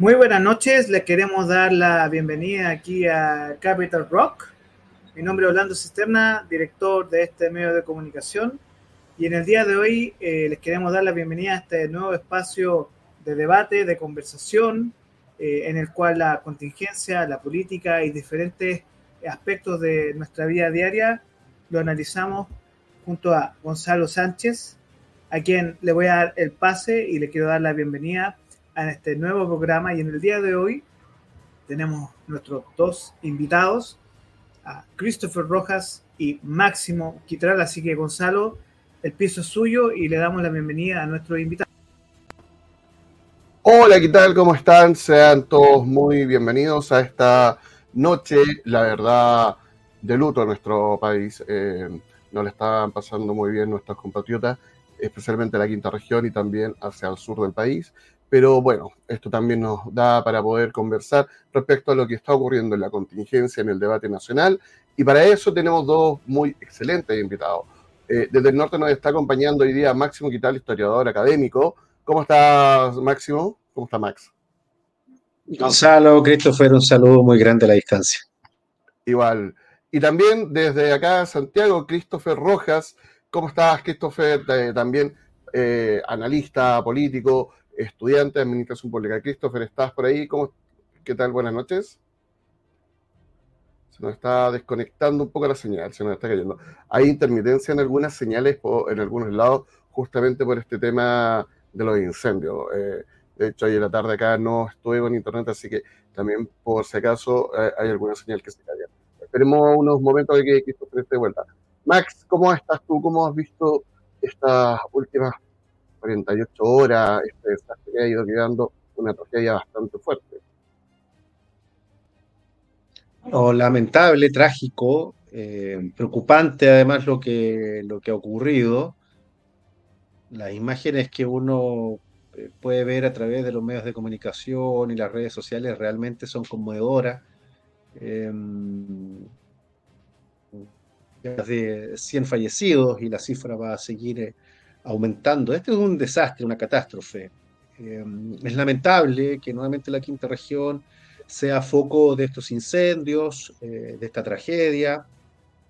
Muy buenas noches, les queremos dar la bienvenida aquí a Capital Rock. Mi nombre es Orlando Cisterna, director de este medio de comunicación. Y en el día de hoy eh, les queremos dar la bienvenida a este nuevo espacio de debate, de conversación, eh, en el cual la contingencia, la política y diferentes aspectos de nuestra vida diaria lo analizamos junto a Gonzalo Sánchez, a quien le voy a dar el pase y le quiero dar la bienvenida en este nuevo programa y en el día de hoy tenemos nuestros dos invitados, a Christopher Rojas y Máximo Quitral, así que Gonzalo, el piso es suyo y le damos la bienvenida a nuestro invitado. Hola, ¿qué tal? ¿Cómo están? Sean todos muy bienvenidos a esta noche, la verdad, de luto a nuestro país. Eh, no le están pasando muy bien nuestros compatriotas, especialmente la quinta región y también hacia el sur del país. Pero bueno, esto también nos da para poder conversar respecto a lo que está ocurriendo en la contingencia, en el debate nacional. Y para eso tenemos dos muy excelentes invitados. Eh, desde el norte nos está acompañando hoy día Máximo Quital, historiador académico. ¿Cómo estás, Máximo? ¿Cómo está Max? Gonzalo, Christopher, un saludo muy grande a la distancia. Igual. Y también desde acá, Santiago, Christopher Rojas. ¿Cómo estás, Christopher? Eh, también eh, analista político, estudiante Administración Pública. Christopher, ¿estás por ahí? ¿Cómo, ¿Qué tal? Buenas noches. Se nos está desconectando un poco la señal, se nos está cayendo. Hay intermitencia en algunas señales, en algunos lados, justamente por este tema de los incendios. Eh, de hecho, ayer la tarde acá no estuve con internet, así que también, por si acaso, eh, hay alguna señal que se caiga. Esperemos unos momentos de que Christopher esté de vuelta. Max, ¿cómo estás tú? ¿Cómo has visto estas últimas 48 horas, este desastre ha ido quedando una tragedia bastante fuerte. Lamentable, trágico, eh, preocupante además lo que, lo que ha ocurrido. Las imágenes que uno eh, puede ver a través de los medios de comunicación y las redes sociales realmente son conmovedoras. Eh, de 100 fallecidos y la cifra va a seguir aumentando. Este es un desastre, una catástrofe. Eh, es lamentable que nuevamente la quinta región sea foco de estos incendios, eh, de esta tragedia,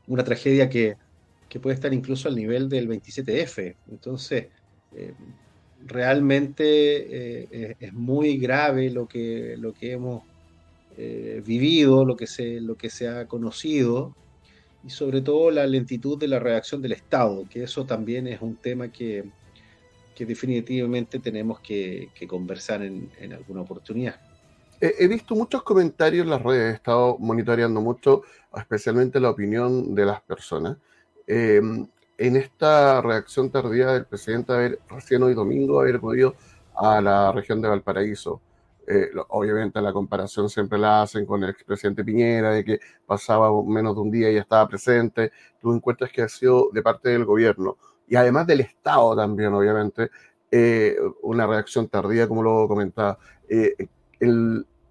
una tragedia que, puede estar incluso al nivel del 27F. Entonces, eh, realmente es muy grave lo que, lo que hemos vivido, lo que, se, lo que se ha conocido y sobre todo la lentitud de la reacción del Estado, que eso también es un tema que, definitivamente tenemos que, conversar en, alguna oportunidad. He visto muchos comentarios en las redes, he estado monitoreando mucho, especialmente la opinión de las personas. Em, en esta reacción tardía del presidente haber recién hoy domingo haber podido a la región de Valparaíso. Eh, obviamente la comparación siempre la hacen con el expresidente Piñera, de que pasaba menos de un día y ya estaba presente. Tú encuentras que ha sido de parte del gobierno y además del Estado también, obviamente, eh, una reacción tardía, como lo comentaba. Eh,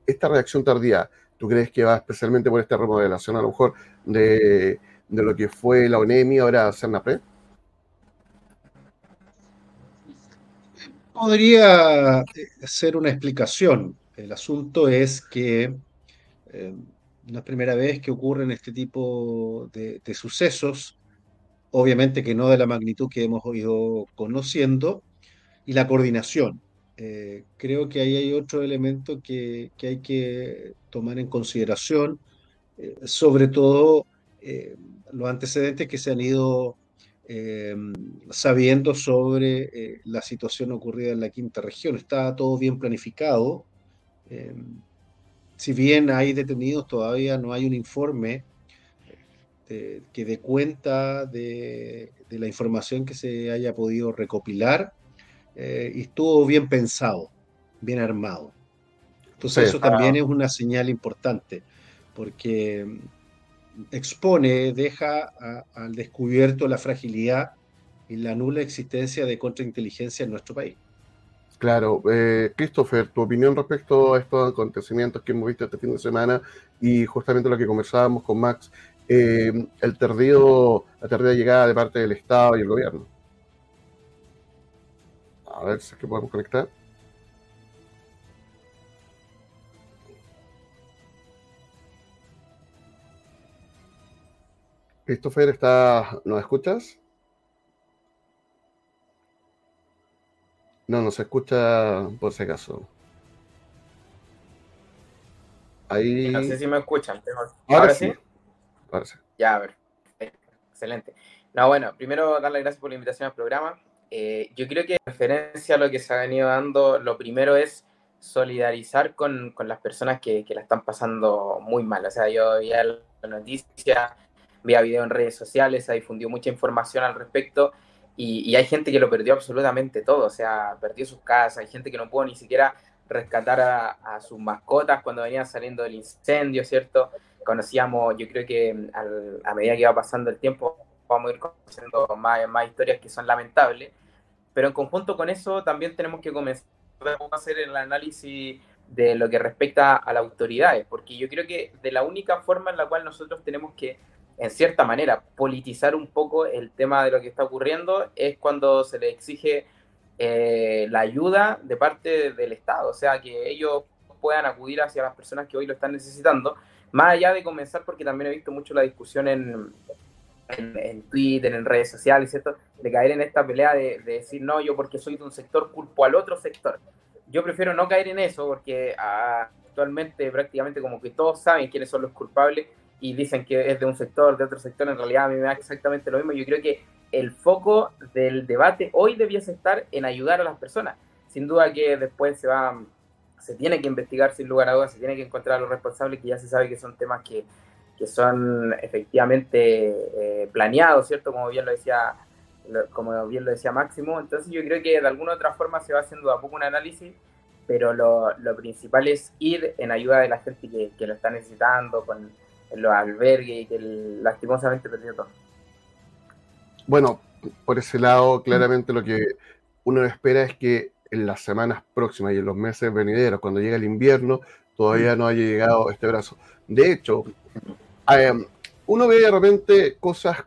esta reacción tardía, ¿tú crees que va especialmente por esta remodelación a lo mejor de, de lo que fue la ONEMI, ahora CERNAPRE? Podría ser una explicación. El asunto es que eh, no es primera vez que ocurren este tipo de, sucesos, obviamente que no de la magnitud que hemos ido conociendo, y la coordinación. Eh, creo que ahí hay otro elemento que, hay que tomar en consideración, eh, sobre todo los antecedentes que se han ido eh, sabiendo sobre eh, la situación ocurrida en la quinta región. Está todo bien planificado. Eh, si bien hay detenidos, todavía no hay un informe que dé cuenta de, la información que se haya podido recopilar y estuvo bien pensado, bien armado. Entonces eso también es una señal importante, porque expone, deja al descubierto la fragilidad y la nula existencia de contrainteligencia en nuestro país. Claro, eh, Christopher, tu opinión respecto a estos acontecimientos que hemos visto este fin de semana y justamente lo que conversábamos con Max, eh, el tardío, la tardía llegada de parte del Estado y el gobierno. A ver si es que podemos conectar. Christopher, está, ¿nos escuchas? No, no se escucha por si acaso. Ahí... No sé si me escuchan. Ahora, sí? Ahora sí. Ya, a ver. Excelente. No, bueno, primero darle gracias por la invitación al programa. Eh, yo creo que en referencia a lo que se ha venido dando, lo primero es solidarizar con, con las personas que, que, la están pasando muy mal. O sea, yo veía la noticia, veía video en redes sociales, se difundió mucha información al respecto y, y, hay gente que lo perdió absolutamente todo. O sea, perdió sus casas, hay gente que no pudo ni siquiera rescatar a, a sus mascotas cuando venían saliendo del incendio, ¿cierto? Conocíamos, yo creo que al, a medida que iba pasando el tiempo, vamos a ir conociendo más, más historias que son lamentables, pero en conjunto con eso también tenemos que comenzar a hacer el análisis de lo que respecta a las autoridades, porque yo creo que de la única forma en la cual nosotros tenemos que, en cierta manera, politizar un poco el tema de lo que está ocurriendo es cuando se le exige eh, la ayuda de parte del Estado, o sea, que ellos puedan acudir hacia las personas que hoy lo están necesitando, más allá de comenzar, porque también he visto mucho la discusión en, Twitter, en redes sociales. De caer en esta pelea de, decir, no, yo porque soy de un sector culpo al otro sector. Yo prefiero no caer en eso porque ah, actualmente prácticamente como que todos saben quiénes son los culpables y dicen que es de un sector, de otro sector, en realidad a mí me da exactamente lo mismo. Yo creo que el foco del debate hoy debiese estar en ayudar a las personas. Sin duda que después se va, se tiene que investigar sin lugar a dudas, se tiene que encontrar a los responsables, que ya se sabe que son temas que que son efectivamente eh, planeados, ¿cierto? Como bien lo decía como bien lo decía Máximo. Entonces yo creo que de alguna u otra forma se va haciendo a poco un análisis, pero lo, lo principal es ir en ayuda de la gente que, que lo está necesitando, con los albergues y que lastimosamente perdió todo. Bueno, por ese lado, claramente lo que uno espera es que en las semanas próximas y en los meses venideros, cuando llegue el invierno, todavía no haya llegado este brazo. De hecho, Em, uno ve de repente cosas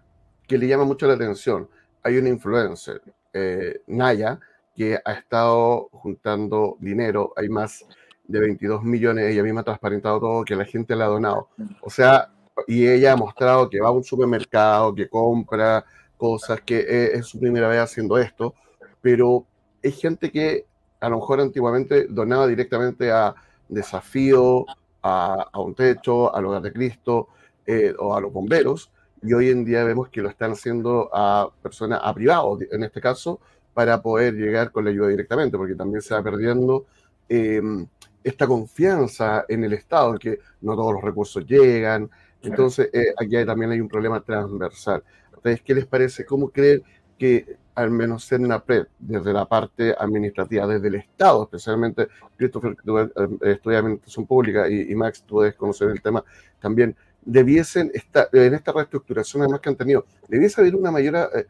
que le llaman mucho la atención. Hay una influencer, eh, Naya, que ha estado juntando dinero. Hay más de 22 millones. Ella misma ha transparentado todo, que la gente le ha donado. O sea, y ella ha mostrado que va a un supermercado, que compra cosas, que es, es su primera vez haciendo esto. Pero hay gente que a lo mejor antiguamente donaba directamente a Desafío, a, a Un Techo, al Hogar de Cristo eh, o a los bomberos, y hoy en día vemos que lo están haciendo a personas, a privados en este caso, para poder llegar con la ayuda directamente, porque también se va perdiendo em, esta confianza en el Estado, en que no todos los recursos llegan. Entonces, eh, aquí también hay un problema transversal. Entonces, ¿qué les parece? ¿Cómo creen que al menos CERNAPRED, desde la parte administrativa, desde el Estado, especialmente, Christopher, tú eh, estudias administración pública y, y Max, tú debes conocer el tema también, debiesen estar, en esta reestructuración además que han tenido, debiese haber una mayor eh,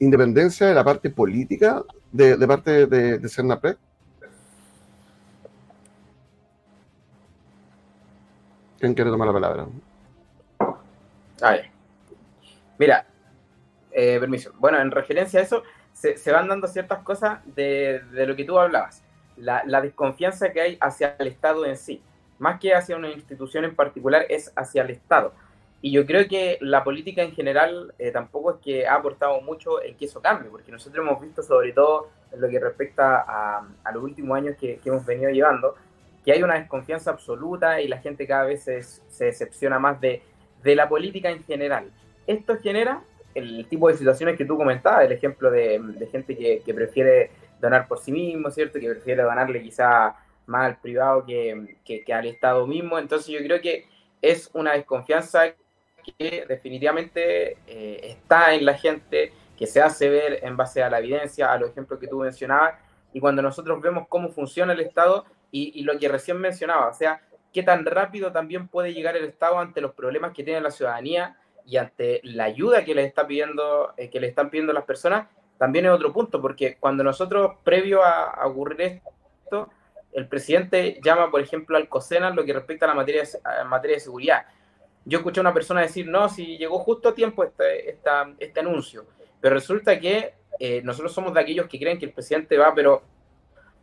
independencia de la parte política de, de parte de, de CERNAPRED? ¿Quién quiere tomar la palabra? A ver. Mira, eh, permiso. Bueno, en referencia a eso, se, van dando ciertas cosas de, lo que tú hablabas. La, desconfianza que hay hacia el Estado en sí más que hacia una institución en particular, es hacia el Estado. Y yo creo que la política en general eh, tampoco es que ha aportado mucho en que eso cambie, porque nosotros hemos visto, sobre todo en lo que respecta a, los últimos años que, hemos venido llevando, que hay una desconfianza absoluta y la gente cada vez se, se decepciona más de, de, la política en general. Esto genera el tipo de situaciones que tú comentabas, el ejemplo de, gente que, prefiere donar por sí mismo, ¿cierto? Que prefiere donarle quizá más al privado que, que, que, al Estado mismo. Entonces yo creo que es una desconfianza que definitivamente eh, está en la gente, que se hace ver en base a la evidencia, a los ejemplos que tú mencionabas, y cuando nosotros vemos cómo funciona el Estado y, lo que recién mencionaba, o sea, qué tan rápido también puede llegar el Estado ante los problemas que tiene la ciudadanía y ante la ayuda que les está pidiendo, eh, que le están pidiendo las personas, también es otro punto, porque cuando nosotros, previo a, ocurrir esto, el presidente llama, por ejemplo, al COSENA lo que respecta a la materia, materia de seguridad. Yo escuché a una persona decir, no, si llegó justo a tiempo este, este anuncio, pero resulta que eh, nosotros somos de aquellos que creen que el presidente va, pero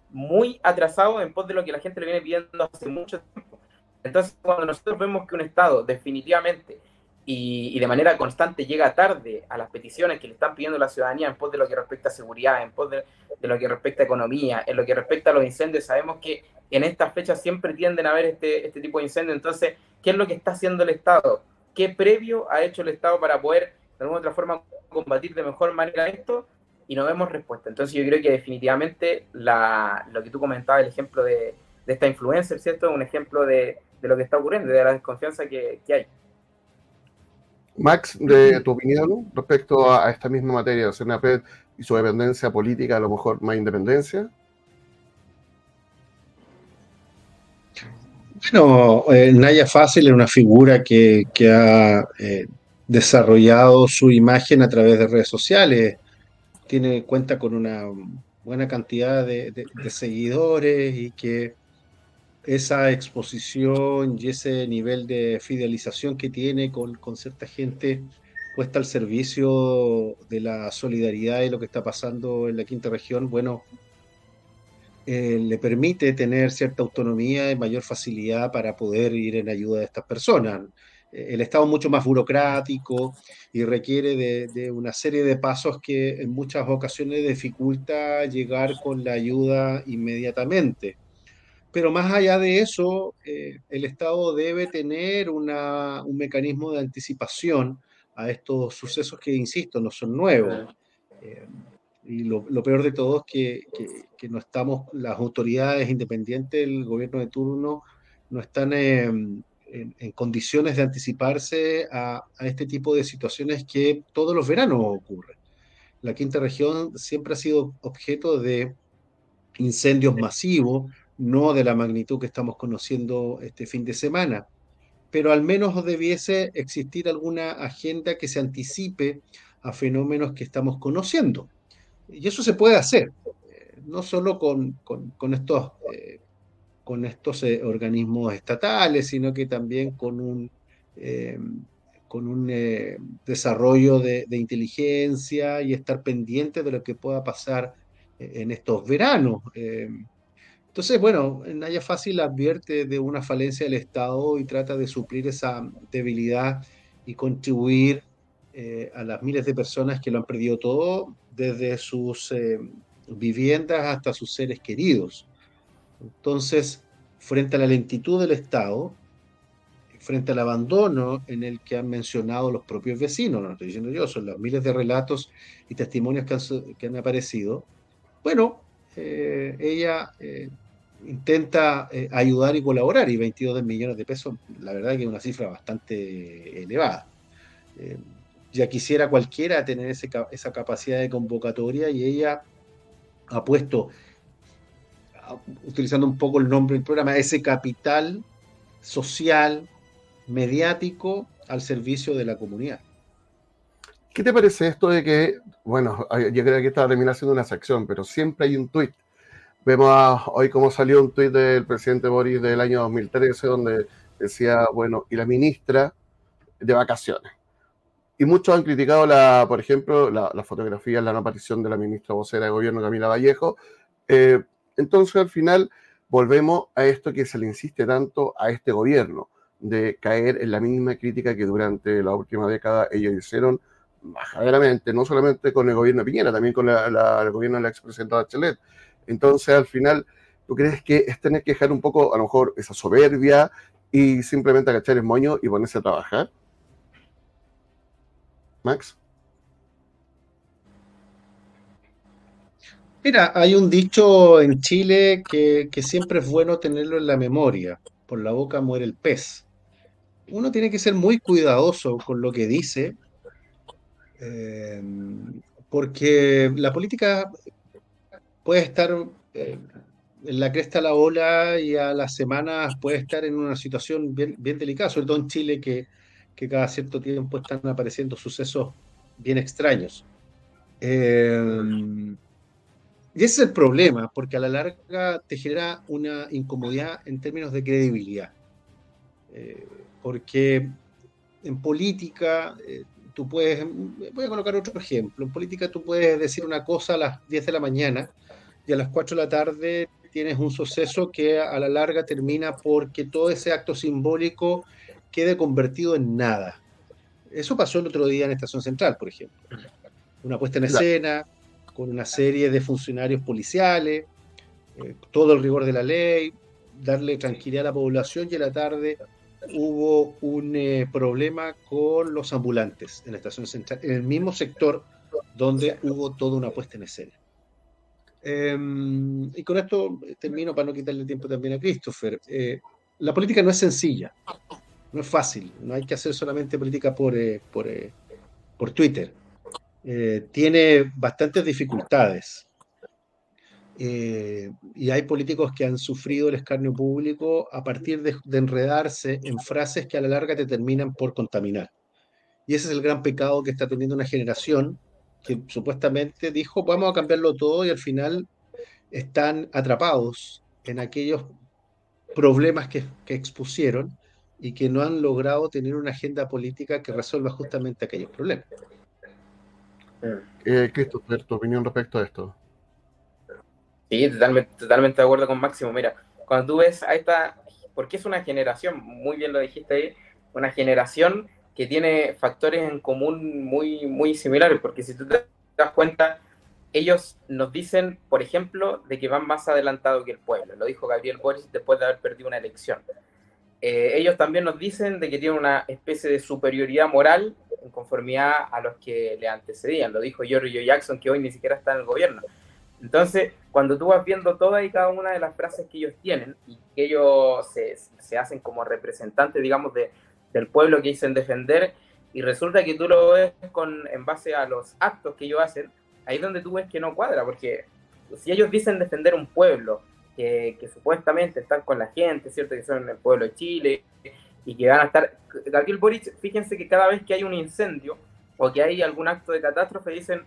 muy atrasado en pos de lo que la gente le viene pidiendo hace mucho tiempo. Entonces, cuando nosotros vemos que un Estado definitivamente y, de manera constante llega tarde a las peticiones que le están pidiendo la ciudadanía en pos de lo que respecta a seguridad, en pos de, lo que respecta a economía, en lo que respecta a los incendios, sabemos que en estas fechas siempre tienden a haber este, este tipo de incendios. Entonces, ¿qué es lo que está haciendo el Estado? ¿Qué previo ha hecho el Estado para poder, de alguna otra forma, combatir de mejor manera esto? Y no vemos respuesta. Entonces, yo creo que definitivamente la, lo que tú comentabas, el ejemplo de, de esta influencer, ¿cierto? Es un ejemplo de, de, lo que está ocurriendo, de la desconfianza que, que hay. Max, de tu opinión respecto a, esta misma materia, CNAPED y su dependencia política, a lo mejor más independencia. Bueno, eh, Naya Fácil es una figura que, ha eh, desarrollado su imagen a través de redes sociales. Tiene cuenta con una buena cantidad de seguidores y que esa exposición y ese nivel de fidelización que tiene con, cierta gente puesta al servicio de la solidaridad y lo que está pasando en la quinta región, bueno, eh, le permite tener cierta autonomía y mayor facilidad para poder ir en ayuda de estas personas. Eh, el Estado es mucho más burocrático y requiere de, de, una serie de pasos que en muchas ocasiones dificulta llegar con la ayuda inmediatamente. Pero más allá de eso, eh, el Estado debe tener un mecanismo de anticipación a estos sucesos que, insisto, no son nuevos. Eh, y lo, peor de todo es que, no estamos, las autoridades independientes del gobierno de turno no están en, condiciones de anticiparse a, a, este tipo de situaciones que todos los veranos ocurren. La quinta región siempre ha sido objeto de incendios masivos, no de la magnitud que estamos conociendo este fin de semana, pero al menos debiese existir alguna agenda que se anticipe a fenómenos que estamos conociendo. Y eso se puede hacer, eh, no solo con, estos, eh, con estos eh, organismos estatales, sino que también con un, con un desarrollo de, de, inteligencia y estar pendiente de lo que pueda pasar en estos veranos. Entonces, bueno, Naya Fácil advierte de una falencia del Estado y trata de suplir esa debilidad y contribuir eh, a las miles de personas que lo han perdido todo, desde sus eh, viviendas hasta sus seres queridos. Entonces, frente a la lentitud del Estado, frente al abandono en el que han mencionado los propios vecinos, no estoy diciendo yo, son los miles de relatos y testimonios que han, aparecido, bueno, eh, ella intenta eh, ayudar y colaborar, y 22 millones de pesos, la verdad que es una cifra bastante elevada. Eh, ya quisiera cualquiera tener esa capacidad de convocatoria y ella ha puesto, utilizando un poco el nombre del programa, ese capital social, mediático al servicio de la comunidad. ¿Qué te parece esto de que, bueno, yo creo que está terminando siendo una sección, pero siempre hay un tuit Vemos hoy cómo salió un tuit del presidente Boris del año 2013 donde decía, bueno, y la ministra de vacaciones. Y muchos han criticado, la, por ejemplo, la, la fotografía, la no aparición de la ministra vocera de gobierno, Camila Vallejo. Eh, entonces, al final, volvemos a esto que se le insiste tanto a este gobierno, de caer en la misma crítica que durante la última década ellos hicieron majadamente, no solamente con el gobierno de Piñera, también con el gobierno de la expresidenta Bachelet. Entonces, al final, ¿tú crees que es tener que dejar un poco, a lo mejor, esa soberbia y simplemente agachar el moño y ponerse a trabajar? Max. Mira, hay un dicho en Chile que, siempre es bueno tenerlo en la memoria. Por la boca muere el pez. Uno tiene que ser muy cuidadoso con lo que dice, eh, porque la política puede estar eh, en la cresta de la ola y a las semanas puede estar en una situación bien, delicada, sobre todo en Chile, que, que cada cierto tiempo están apareciendo sucesos bien extraños. Eh, y ese es el problema, porque a la larga te genera una incomodidad en términos de credibilidad. Eh, porque en política, tú puedes, voy a colocar otro ejemplo, en política tú puedes decir una cosa a las 10 de la mañana y a las 4 de la tarde tienes un suceso que a la larga termina porque todo ese acto simbólico quede convertido en nada. Eso pasó el otro día en Estación Central, por ejemplo. Una puesta en escena, con una serie de funcionarios policiales, eh, todo el rigor de la ley, darle tranquilidad a la población y en la tarde hubo un eh, problema con los ambulantes en la estación central, en el mismo sector donde hubo toda una puesta en escena. Em, y con esto termino para no quitarle tiempo también a Christopher. Eh, la política no es sencilla, no es fácil, no hay que hacer solamente política por, por, por Twitter. Tiene bastantes dificultades. Eh, y hay políticos que han sufrido el escarnio público a partir de, enredarse en frases que a la larga te terminan por contaminar. Y ese es el gran pecado que está teniendo una generación que supuestamente dijo, vamos a cambiarlo todo y al final están atrapados en aquellos problemas que, expusieron y que no han logrado tener una agenda política que resuelva justamente aquellos problemas. Eh, Christopher, tu opinión respecto a esto. Sí, totalmente, totalmente de acuerdo con Máximo. Mira, cuando tú ves a esta, porque es una generación, muy bien lo dijiste ahí, una generación que tiene factores en común muy, muy similares, porque si tú te das cuenta, ellos nos dicen, por ejemplo, de que van más adelantados que el pueblo. Lo dijo Gabriel Boris después de haber perdido una elección. Eh, ellos también nos dicen de que tienen una especie de superioridad moral en conformidad a los que le antecedían. Lo dijo Giorgio Jackson, que hoy ni siquiera está en el gobierno. Entonces, cuando tú vas viendo todas y cada una de las frases que ellos tienen y que ellos se, se hacen como representantes, digamos, de, del pueblo que dicen defender, y resulta que tú lo ves con, en base a los actos que ellos hacen, ahí es donde tú ves que no cuadra, porque si ellos dicen defender un pueblo, que, que supuestamente están con la gente, ¿cierto? Que son el pueblo de Chile, y que van a estar... Gabriel Boric, fíjense que cada vez que hay un incendio o que hay algún acto de catástrofe, dicen,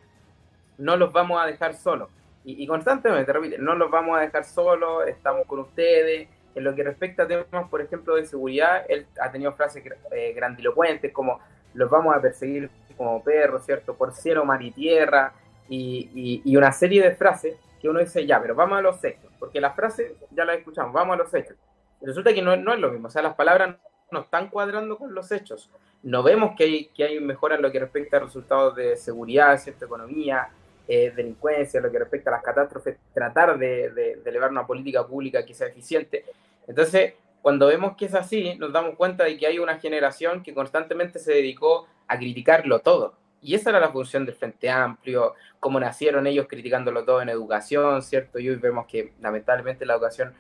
no los vamos a dejar solos y, constantemente repite, no los vamos a dejar solos, estamos con ustedes. En lo que respecta a temas, por ejemplo, de seguridad, él ha tenido frases eh, grandilocuentes como los vamos a perseguir como perros, ¿cierto? Por cielo, mar y tierra, y, una serie de frases que uno dice, ya, pero vamos a los hechos, porque las frases ya las escuchamos, vamos a los hechos. Resulta que no, no es lo mismo, o sea, las palabras no están cuadrando con los hechos. No vemos que hay, que hay mejora en lo que respecta a resultados de seguridad, ¿cierto? Economía, eh, delincuencia, lo que respecta a las catástrofes, tratar de, elevar una política pública que sea eficiente. Entonces, cuando vemos que es así, nos damos cuenta de que hay una generación que constantemente se dedicó a criticarlo todo. Y esa era la función del Frente Amplio, cómo nacieron ellos criticándolo todo en educación, ¿cierto? Y hoy vemos que lamentablemente la educación,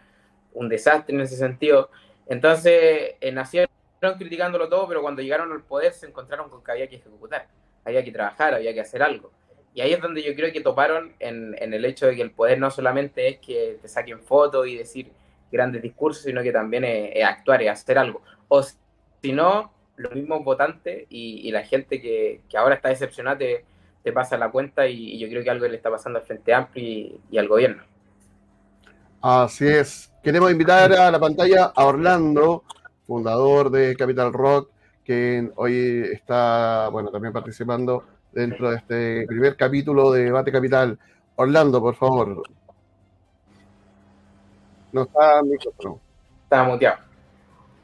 un desastre en ese sentido. Entonces, eh, nacieron criticándolo todo, pero cuando llegaron al poder se encontraron con que había que ejecutar, había que trabajar, había que hacer algo. Y ahí es donde yo creo que toparon en, el hecho de que el poder no solamente es que te saquen fotos y decir grandes discursos, sino que también es, actuar, y hacer algo. O si no, los mismos votantes y, la gente que, ahora está decepcionada te, pasa la cuenta y, yo creo que algo le está pasando al Frente Amplio y al gobierno. Así es. Queremos invitar a la pantalla a Orlando, fundador de Capital Rock, que hoy está, bueno, también participando dentro de este primer capítulo de Debate Capital. Orlando, por favor. No está micrófono. Está muteado.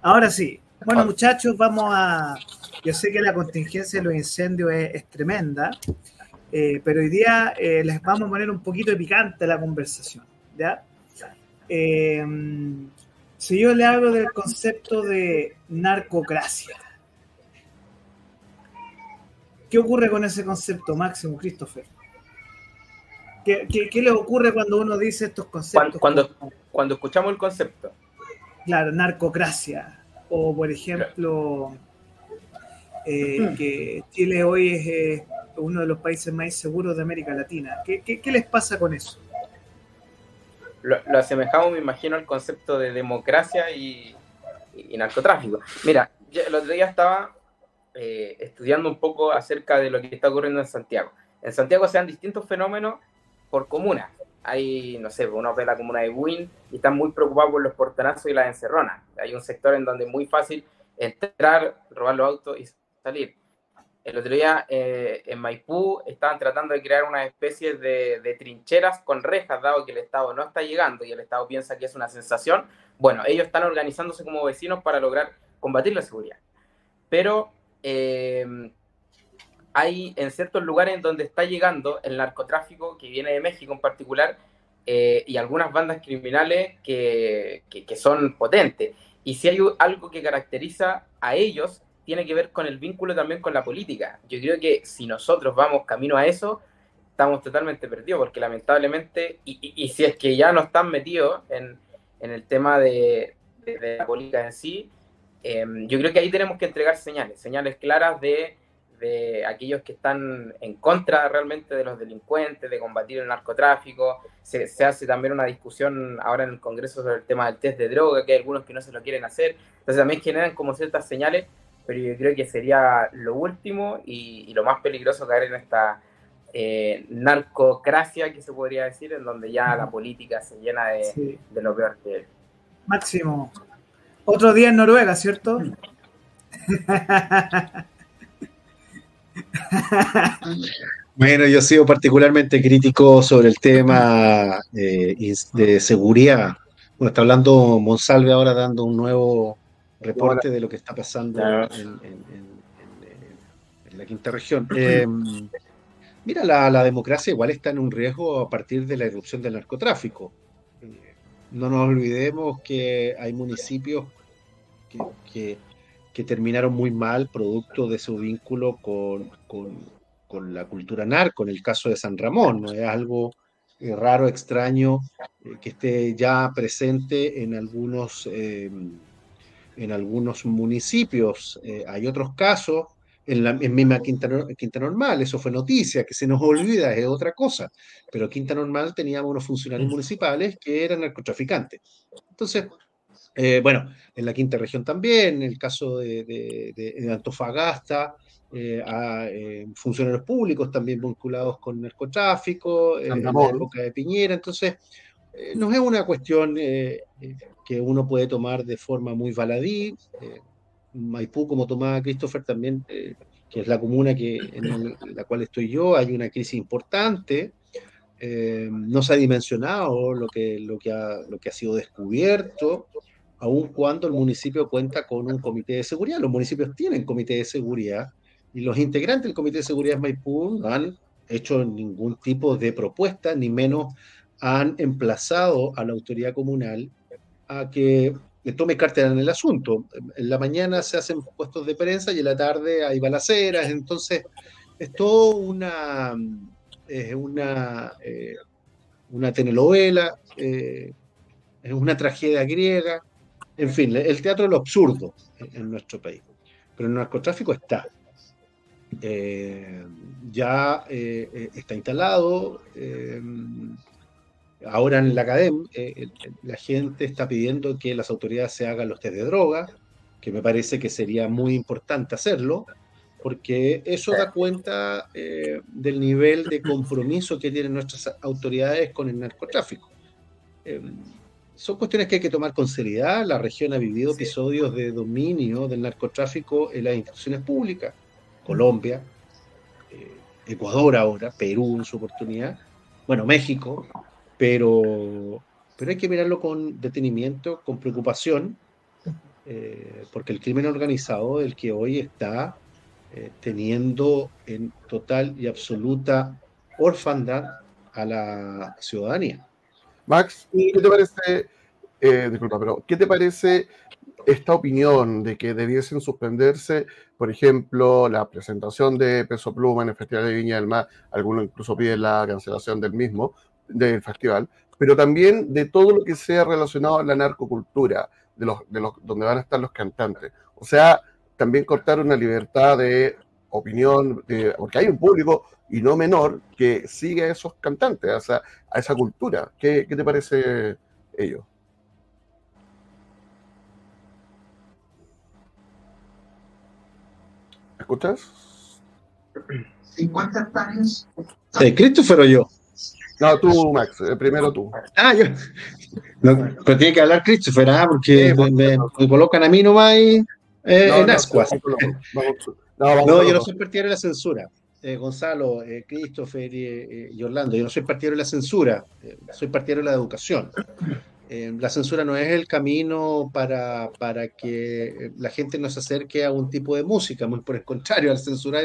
Ahora sí. Bueno, muchachos, vamos a. Yo sé que la contingencia de los incendios es, tremenda, eh, pero hoy día eh, les vamos a poner un poquito de picante a la conversación. ¿ya? Eh, si yo le hablo del concepto de narcocracia, ¿Qué ocurre con ese concepto, Máximo, Christopher? ¿Qué, qué, les ocurre cuando uno dice estos conceptos? Cuando, cuando, escuchamos el concepto. Claro, narcocracia. O, por ejemplo, eh, que Chile hoy es eh, uno de los países más seguros de América Latina. ¿Qué, qué les pasa con eso? Lo, asemejamos, me imagino, al concepto de democracia y, narcotráfico. Mira, el otro día estaba eh, estudiando un poco acerca de lo que está ocurriendo en Santiago. En Santiago se dan distintos fenómenos por comunas. Hay, no sé, uno ve la comuna de Buin y están muy preocupados por los portonazos y las encerronas. Hay un sector en donde es muy fácil entrar, robar los autos y salir. El otro día eh, en Maipú estaban tratando de crear una especie de, trincheras con rejas, dado que el Estado no está llegando y el Estado piensa que es una sensación. Bueno, ellos están organizándose como vecinos para lograr combatir la seguridad. Pero eh, hay en ciertos lugares donde está llegando el narcotráfico que viene de México en particular eh, y algunas bandas criminales que, que, son potentes. Y si hay algo que caracteriza a ellos, tiene que ver con el vínculo también con la política. Yo creo que si nosotros vamos camino a eso, estamos totalmente perdidos, porque lamentablemente, y, y, si es que ya no están metidos en, en el tema de, de, la política en sí, eh, yo creo que ahí tenemos que entregar señales, señales claras de de aquellos que están en contra realmente de los delincuentes, de combatir el narcotráfico. Se, hace también una discusión ahora en el Congreso sobre el tema del test de droga, que hay algunos que no se lo quieren hacer. Entonces también generan como ciertas señales, pero yo creo que sería lo último y, lo más peligroso caer en esta eh, narcocracia que se podría decir, en donde ya la política se llena de, de lo peor que es. Máximo. Otro día en Noruega, ¿cierto? Bueno, yo he sido particularmente crítico sobre el tema eh, de seguridad. Bueno, está hablando Monsalve ahora dando un nuevo reporte de lo que está pasando en, la quinta región. Em, mira, la, democracia igual está en un riesgo a partir de la irrupción del narcotráfico. Eh, no nos olvidemos que hay municipios que que terminaron muy mal producto de su vínculo con, con, la cultura narco, en el caso de San Ramón, ¿no? Es algo eh, raro, extraño, eh, que esté ya presente en algunos, eh, en algunos municipios. hay otros casos, en la en misma Quinta, Quinta, Normal, eso fue noticia, que se nos olvida, es otra cosa, pero Quinta Normal teníamos unos funcionarios municipales que eran narcotraficantes. Entonces, eh, bueno, en la quinta región también, en el caso de, Antofagasta, eh, a eh, funcionarios públicos también vinculados con narcotráfico, en la época de Piñera. Entonces, no es una cuestión que uno puede tomar de forma muy baladí. Maipú, como tomaba Christopher, también, que es la comuna que, en la cual estoy yo, hay una crisis importante. no se ha dimensionado lo que, lo que, ha, lo que ha sido descubierto aun cuando el municipio cuenta con un comité de seguridad. Los municipios tienen comité de seguridad y los integrantes del comité de seguridad de Maipú no han hecho ningún tipo de propuesta, ni menos han emplazado a la autoridad comunal a que tome cartera en el asunto. En la mañana se hacen puestos de prensa y en la tarde hay balaceras, entonces es todo una, una, eh, una telenovela, eh, es una tragedia griega, en fin, el teatro es lo absurdo en, nuestro país. Pero el narcotráfico está. Eh, ya está instalado. Ahora en la academia, la gente está pidiendo que las autoridades se hagan los test de droga, que me parece que sería muy importante hacerlo, porque eso da cuenta del nivel de compromiso que tienen nuestras autoridades con el narcotráfico son cuestiones que hay que tomar con seriedad. La región ha vivido episodios de dominio del narcotráfico en las instituciones públicas. Colombia, eh, Ecuador ahora, Perú en su oportunidad, bueno, México, pero, pero hay que mirarlo con detenimiento, con preocupación, eh, porque el crimen organizado, el que hoy está eh, teniendo en total y absoluta orfandad a la ciudadanía. Max, ¿qué te parece, eh, disculpa, pero ¿qué te parece esta opinión de que debiesen suspenderse, por ejemplo, la presentación de Peso Pluma en el Festival de Viña del Mar, algunos incluso piden la cancelación del mismo, del festival, pero también de todo lo que sea relacionado a la narcocultura, de los, de los, donde van a estar los cantantes. O sea, también cortar una libertad de opinión, porque hay un público y no menor que sigue a esos cantantes, a esa, a esa cultura. ¿Qué, ¿Qué, te parece ello? ¿Escuchas? 50 hectáreas. ¿De Christopher o yo? No, tú, Max, eh, primero tú. Ah, yo. pero tiene que hablar Christopher, ¿ah? porque me, colocan a mí nomás eh, en ascuas. No, yo no soy partidario de la censura. Eh, Gonzalo, eh, Christopher y, Orlando, yo no soy partidario de la censura, eh, soy partidario de la educación. Eh, la censura no es el camino para, para, que la gente no se acerque a un tipo de música, muy por el contrario, al censurar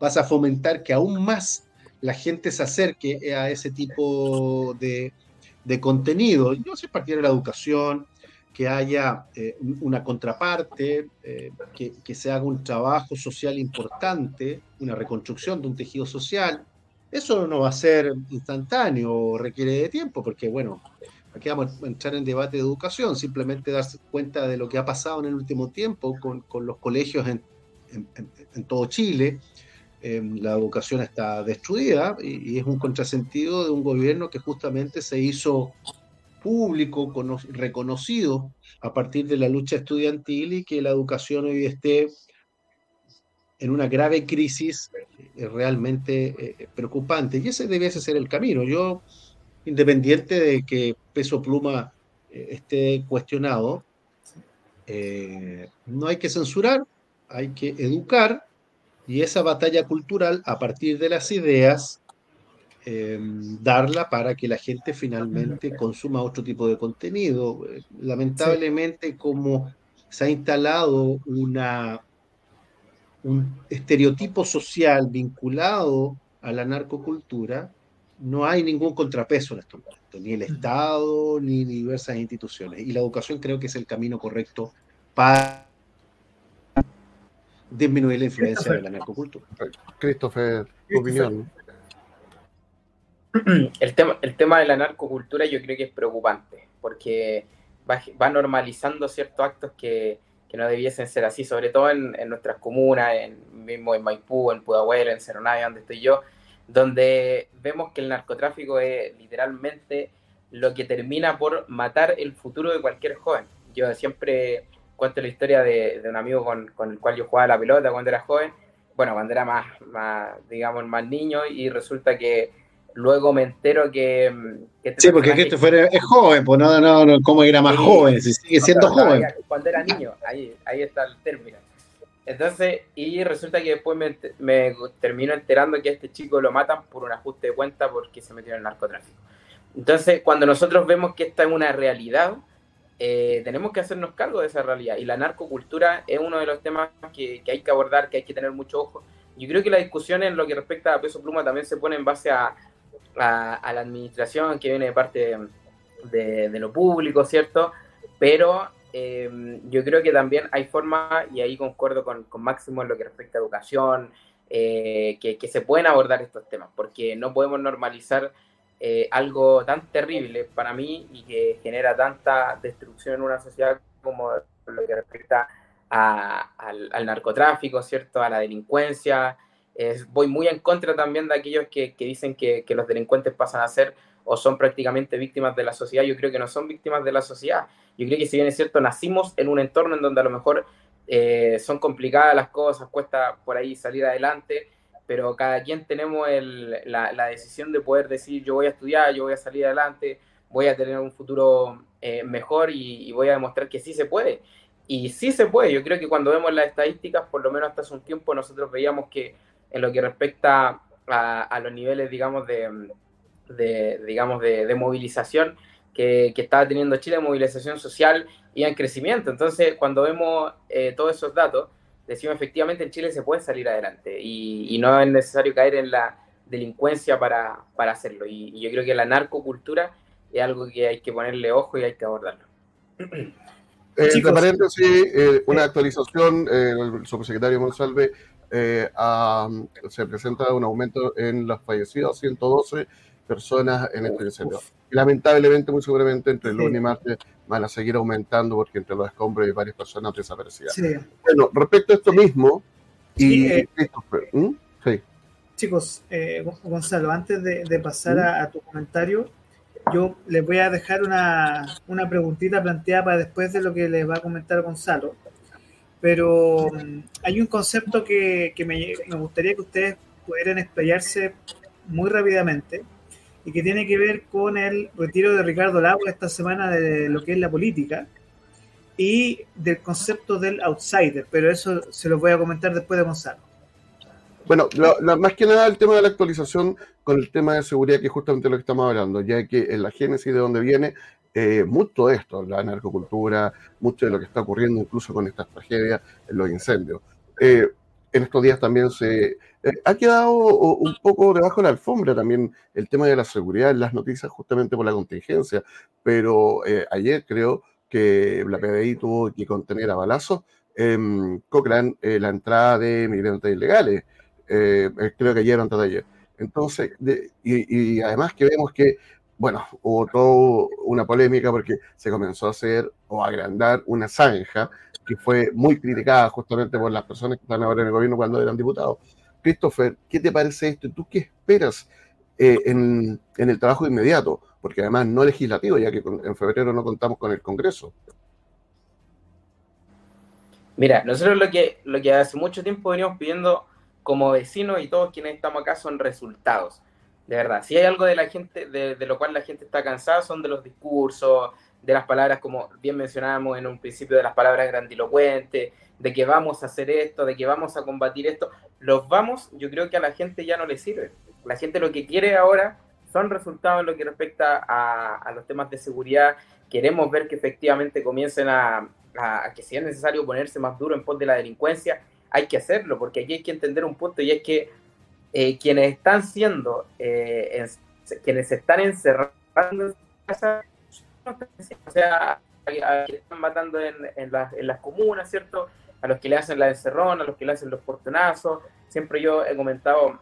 vas a fomentar que aún más la gente se acerque a ese tipo de, de contenido. Yo soy partidario de la educación, que haya eh, una contraparte, eh, que, que, se haga un trabajo social importante, una reconstrucción de un tejido social. Eso no va a ser instantáneo, requiere de tiempo, porque bueno, aquí vamos a entrar en debate de educación, simplemente darse cuenta de lo que ha pasado en el último tiempo con, con los colegios en, en todo Chile. Eh, la educación está destruida y, es un contrasentido de un gobierno que justamente se hizo público, reconocido a partir de la lucha estudiantil y que la educación hoy esté en una grave crisis eh, realmente eh, preocupante. Y ese debiese ser el camino. Yo, independiente de que Peso Pluma eh, esté cuestionado, no hay que censurar, hay que educar y esa batalla cultural a partir de las ideas eh, darla para que la gente finalmente consuma otro tipo de contenido. Lamentablemente, como se ha instalado una, un estereotipo social vinculado a la narcocultura, no hay ningún contrapeso en estos momentos, ni el Estado, ni diversas instituciones. Y la educación creo que es el camino correcto para disminuir la influencia de la narcocultura. Christopher, tu opinión. El tema, el tema de la narcocultura yo creo que es preocupante, porque va, va normalizando ciertos actos que, que, no debiesen ser así, sobre todo en, en nuestras comunas, en, mismo en Maipú, en Pudahuel, en Cerro Navia, donde estoy yo, donde vemos que el narcotráfico es literalmente lo que termina por matar el futuro de cualquier joven. Yo siempre cuento la historia de, de un amigo con, con, el cual yo jugaba la pelota cuando era joven, bueno, cuando era más, más digamos, más niño, y resulta que luego me entero que... que este sí, porque Christopher es, es joven, pues no, no, no, ¿cómo era más sí, joven? Si sigue siendo no, joven. Cuando era niño, ahí, ahí está el término. Entonces, y resulta que después me, me, termino enterando que a este chico lo matan por un ajuste de cuenta porque se metió en el narcotráfico. Entonces, cuando nosotros vemos que esta es una realidad, eh, tenemos que hacernos cargo de esa realidad. Y la narcocultura es uno de los temas que, hay que abordar, que hay que tener mucho ojo. Yo creo que la discusión en lo que respecta a peso pluma también se pone en base a, la administración que viene de parte de, de lo público, ¿cierto? Pero eh, yo creo que también hay formas, y ahí concuerdo con, Máximo en lo que respecta a educación, eh, que, se pueden abordar estos temas, porque no podemos normalizar eh, algo tan terrible para mí y que genera tanta destrucción en una sociedad como lo que respecta a, al, narcotráfico, ¿cierto? A la delincuencia. voy muy en contra también de aquellos que, dicen que, que los delincuentes pasan a ser o son prácticamente víctimas de la sociedad. Yo creo que no son víctimas de la sociedad. Yo creo que si bien es cierto, nacimos en un entorno en donde a lo mejor eh, son complicadas las cosas, cuesta por ahí salir adelante, pero cada quien tenemos el, la, la, decisión de poder decir yo voy a estudiar, yo voy a salir adelante, voy a tener un futuro eh, mejor y, y, voy a demostrar que sí se puede. Y sí se puede. Yo creo que cuando vemos las estadísticas, por lo menos hasta hace un tiempo, nosotros veíamos que en lo que respecta a, a los niveles, digamos, de de, digamos, de, de movilización que, que, estaba teniendo Chile, movilización social, y en crecimiento. Entonces, cuando vemos eh, todos esos datos, decimos efectivamente en Chile se puede salir adelante y, y no es necesario caer en la delincuencia para, para hacerlo. Y, y, yo creo que la narcocultura es algo que hay que ponerle ojo y hay que abordarlo. Eh, de paréntesis, eh, una actualización, eh, el subsecretario Monsalve a, se presenta un aumento en los fallecidos, 112 personas en este incendio. Lamentablemente, muy seguramente, entre el lunes y martes van a seguir aumentando porque entre los escombros hay varias personas desaparecidas. Sí. Bueno, respecto a esto mismo, y sí, eh, ¿Mm? chicos, eh, Gonzalo, antes de, de pasar ¿Mm? a, a, tu comentario, yo les voy a dejar una, una preguntita planteada para después de lo que les va a comentar Gonzalo. Pero um, hay un concepto que, que me, me gustaría que ustedes pudieran explayarse muy rápidamente, y que tiene que ver con el retiro de Ricardo Lago esta semana de lo que es la política y del concepto del outsider, pero eso se lo voy a comentar después de Gonzalo. Bueno, más que nada el tema de la actualización con el tema de seguridad, que es justamente lo que estamos hablando, ya que en la génesis de donde viene eh, mucho de esto, la narcocultura, mucho de lo que está ocurriendo incluso con estas tragedias, los incendios. Eh, en estos días también se ha quedado un poco debajo de la alfombra también el tema de la seguridad en las noticias justamente por la contingencia, pero ayer creo que la PDI tuvo que contener a balazos en Cochrane la entrada de migrantes ilegales. creo que ayer antes de ayer. Entonces, y, además que vemos que, bueno, hubo toda una polémica porque se comenzó a hacer o agrandar una zanja que fue muy criticada justamente por las personas que están ahora en el gobierno cuando eran diputados. Christopher, ¿qué te parece esto? ¿Tú qué esperas eh, en, el trabajo inmediato? Porque además no legislativo, ya que en febrero no contamos con el Congreso. Mira, nosotros lo que, lo que hace mucho tiempo venimos pidiendo como vecinos y todos quienes estamos acá son resultados. De verdad, si hay algo de la gente, de, lo cual la gente está cansada, son de los discursos, de las palabras, como bien mencionábamos en un principio, de las palabras grandilocuentes, de que vamos a hacer esto, de que vamos a combatir esto. Los vamos, yo creo que a la gente ya no le sirve. La gente lo que quiere ahora son resultados en lo que respecta a, los temas de seguridad. Queremos ver que efectivamente comiencen a, a, que sea necesario ponerse más duro en pos de la delincuencia hay que hacerlo, porque aquí hay que entender un punto y es que eh, quienes están siendo, eh, quienes están encerrando en casa, o sea, a, quienes están matando en, las comunas, ¿cierto? A los que le hacen la encerrona, a los que le hacen los portonazos. Siempre yo he comentado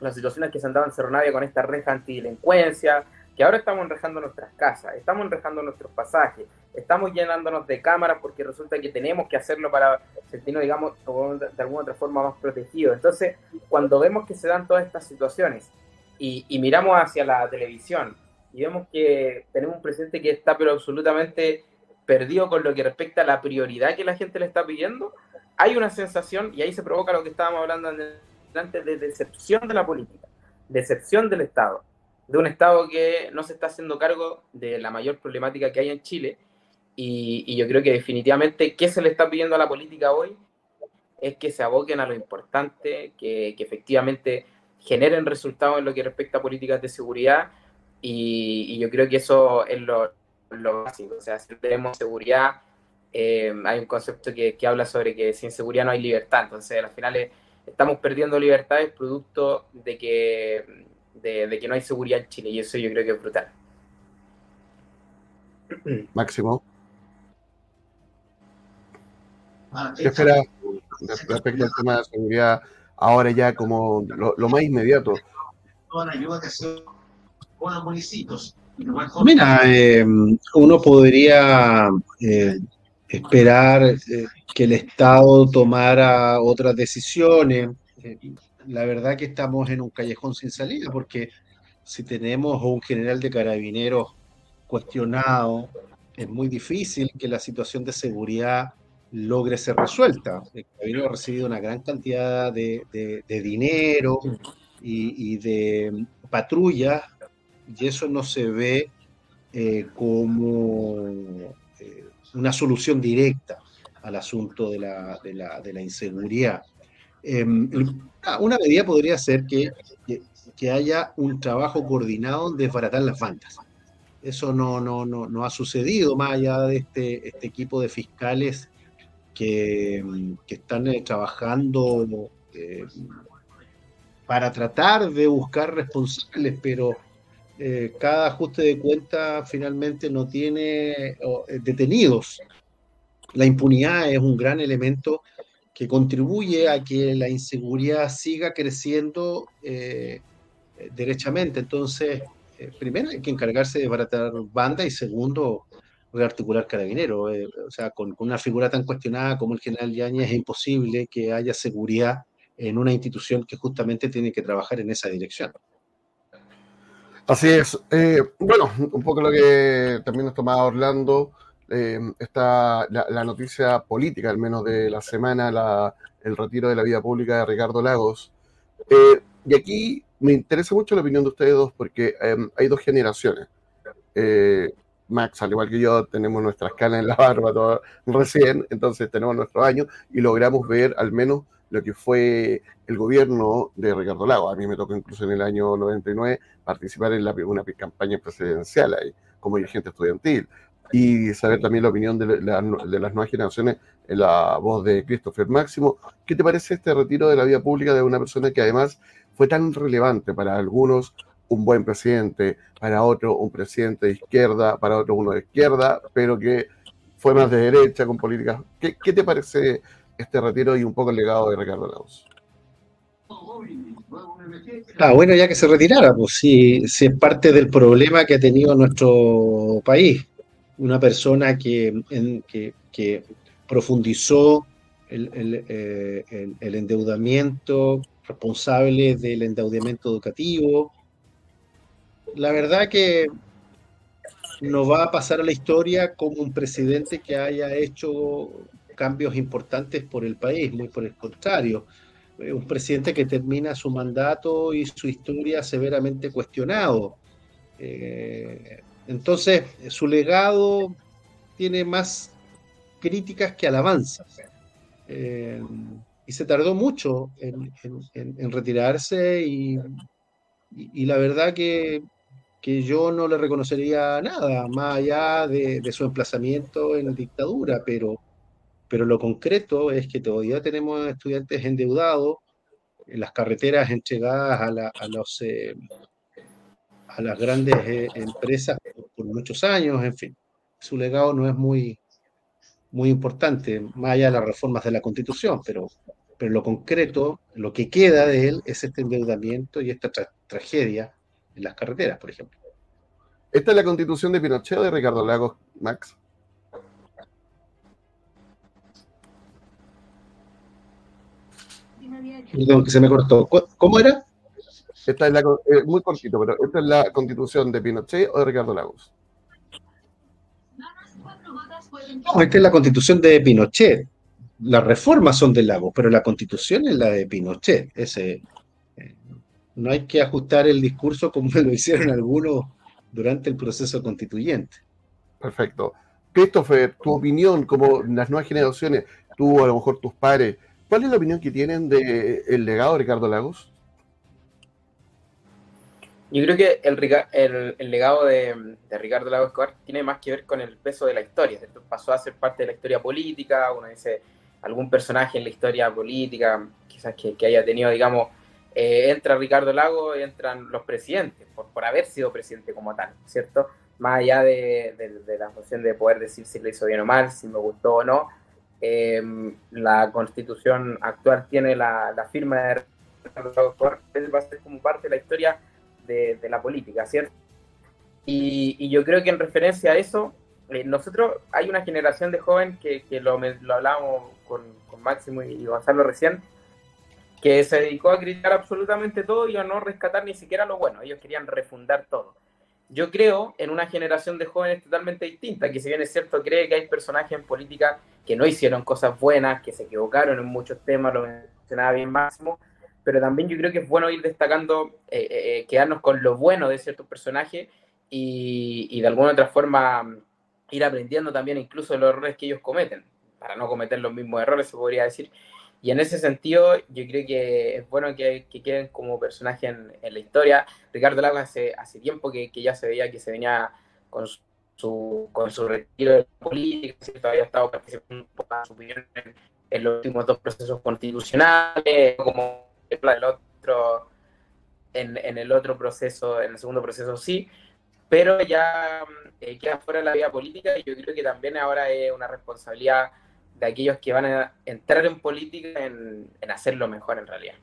las situaciones que se han dado en Cerro Navia con esta reja antidelincuencia, que ahora estamos enrejando nuestras casas, estamos enrejando nuestros pasajes, estamos llenándonos de cámaras porque resulta que tenemos que hacerlo para sentirnos, digamos, de alguna otra forma más protegidos. Entonces, cuando vemos que se dan todas estas situaciones y, miramos hacia la televisión y vemos que tenemos un presidente que está pero absolutamente perdido con lo que respecta a la prioridad que la gente le está pidiendo, hay una sensación, y ahí se provoca lo que estábamos hablando antes, de decepción de la política, decepción del Estado de un Estado que no se está haciendo cargo de la mayor problemática que hay en Chile. Y, yo creo que definitivamente, ¿qué se le está pidiendo a la política hoy? Es que se aboquen a lo importante, que, efectivamente generen resultados en lo que respecta a políticas de seguridad. Y, yo creo que eso es lo, básico. O sea, si tenemos seguridad, eh, hay un concepto que, que, habla sobre que sin seguridad no hay libertad. Entonces, al final estamos perdiendo libertades producto de que de, que no hay seguridad en Chile y eso yo creo que es brutal. Máximo. ¿Qué esperas respecto al tema de seguridad ahora ya como lo, más inmediato? Toda la ayuda que se con los municipios. Mira, eh, uno podría eh, esperar eh, que el Estado tomara otras decisiones la verdad que estamos en un callejón sin salida, porque si tenemos un general de carabineros cuestionado, es muy difícil que la situación de seguridad logre ser resuelta. El carabinero ha recibido una gran cantidad de, dinero y, de patrullas, y eso no se ve eh, como eh, una solución directa al asunto de la, de la inseguridad. Em, una medida podría ser que, que, haya un trabajo coordinado en desbaratar las bandas. Eso no, no, no, no ha sucedido más allá de este, este equipo de fiscales que, que están eh, trabajando eh, para tratar de buscar responsables, pero eh, cada ajuste de cuenta finalmente no tiene detenidos. La impunidad es un gran elemento que contribuye a que la inseguridad siga creciendo derechamente. Entonces, primero hay que encargarse de baratar banda y segundo, rearticular carabinero. Eh, o sea, con, una figura tan cuestionada como el general Yáñez es imposible que haya seguridad en una institución que justamente tiene que trabajar en esa dirección. Así es. bueno, un poco lo que también nos tomaba Orlando eh, está la, noticia política, al menos de la semana, el retiro de la vida pública de Ricardo Lagos. Eh, y aquí me interesa mucho la opinión de ustedes dos, porque em, hay dos generaciones. Eh, Max, al igual que yo, tenemos nuestras canas en la barba recién, entonces tenemos nuestro año y logramos ver al menos lo que fue el gobierno de Ricardo Lagos. A mí me tocó incluso en el año 99 participar en la, una campaña presidencial ahí como dirigente estudiantil y saber también la opinión de, las nuevas generaciones en la voz de Christopher Máximo. ¿Qué te parece este retiro de la vida pública de una persona que además fue tan relevante para algunos un buen presidente, para otro un presidente de izquierda, para otro uno de izquierda, pero que fue más de derecha con políticas. ¿Qué, qué te parece este retiro y un poco el legado de Ricardo Lagos? Ah, bueno, ya que se retirara, pues sí, sí es parte del problema que ha tenido nuestro país. Una persona que, que, profundizó eh, el, el, endeudamiento, responsable del endeudamiento educativo. La verdad que no va a pasar a la historia como un presidente que haya hecho cambios importantes por el país, muy por el contrario eh, un presidente que termina su mandato y su historia severamente cuestionado. Eh, entonces, su legado tiene más críticas que alabanzas. Eh, y se tardó mucho en, retirarse y, la verdad que, yo no le reconocería nada, más allá de, su emplazamiento en la dictadura, pero pero lo concreto es que todavía tenemos estudiantes endeudados, en las carreteras entregadas a, a los, eh, a las grandes eh, empresas por, muchos años, en fin. Su legado no es muy, muy importante, más allá de las reformas de la Constitución, pero, pero lo concreto, lo que queda de él es este endeudamiento y esta tragedia en las carreteras, por ejemplo. ¿Esta es la Constitución de Pinochet o de Ricardo Lagos, Max? Perdón, que se me cortó. ¿Cómo era? Esta es la, eh, muy cortito, pero esta es la constitución de Pinochet o de Ricardo Lagos. No, esta es la constitución de Pinochet. Las reformas son de Lagos, pero la constitución es la de Pinochet. Ese, no hay que ajustar el discurso como lo hicieron algunos durante el proceso constituyente. Perfecto. Christopher, tu opinión, como las nuevas generaciones, tú, a lo mejor tus padres, ¿Cuál es la opinión que tienen del legado de Ricardo Lagos? Yo creo que el, el, legado de, Ricardo Lagos Escobar tiene más que ver con el peso de la historia. Pasó a ser parte de la historia política, uno dice algún personaje en la historia política, quizás que, haya tenido, digamos, eh, entra Ricardo Lagos, entran los presidentes, por, por haber sido presidente como tal, ¿cierto? Más allá de, de la función de poder decir si le hizo bien o mal, si me gustó o no, Em, la constitución actual tiene la, firma de va a ser como parte de la historia de, la política, ¿cierto? Y, yo creo que en referencia a eso, eh, nosotros hay una generación de jóvenes que, lo, lo hablábamos con, Máximo y Gonzalo recién, que se dedicó a criticar absolutamente todo y a no rescatar ni siquiera lo bueno, ellos querían refundar todo. Yo creo en una generación de jóvenes totalmente distinta, que si bien es cierto, cree que hay personajes en política que no hicieron cosas buenas, que se equivocaron en muchos temas, lo mencionaba bien Máximo, pero también yo creo que es bueno ir destacando, eh, eh, eh, quedarnos con lo bueno de ciertos personajes y, y de alguna otra forma ir aprendiendo también incluso los errores que ellos cometen, para no cometer los mismos errores, se podría decir. Y en ese sentido, yo creo que es bueno que, queden como personaje en, la historia. Ricardo Lagos hace, hace tiempo que, ya se veía que se venía con su, con su retiro de la política, ¿cierto? había estado participando poco su opinión en, los últimos dos procesos constitucionales, como el otro, en, en, el otro proceso, en el segundo proceso sí, pero ya eh, queda fuera de la vida política y yo creo que también ahora es una responsabilidad de aquellos que van a entrar en política en, hacerlo mejor en realidad.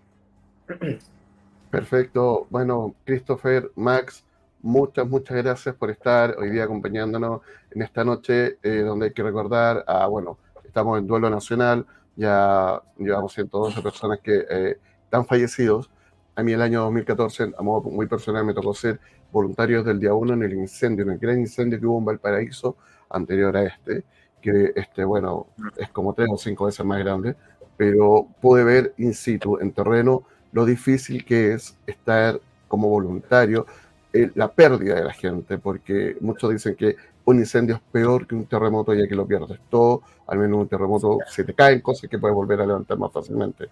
Perfecto. Bueno, Christopher, Max, muchas, muchas gracias por estar hoy día acompañándonos en esta noche eh, donde hay que recordar, a, bueno, estamos en duelo nacional, ya llevamos 112 personas que eh, están fallecidos. A mí el año 2014, a modo muy personal, me tocó ser voluntario del día 1 en el incendio, en el gran incendio que hubo en Valparaíso anterior a este que este, bueno, es como tres o cinco veces más grande, pero pude ver in situ, en terreno, lo difícil que es estar como voluntario, eh, la pérdida de la gente, porque muchos dicen que un incendio es peor que un terremoto ya que lo pierdes todo, al menos un terremoto se te caen cosas que puedes volver a levantar más fácilmente.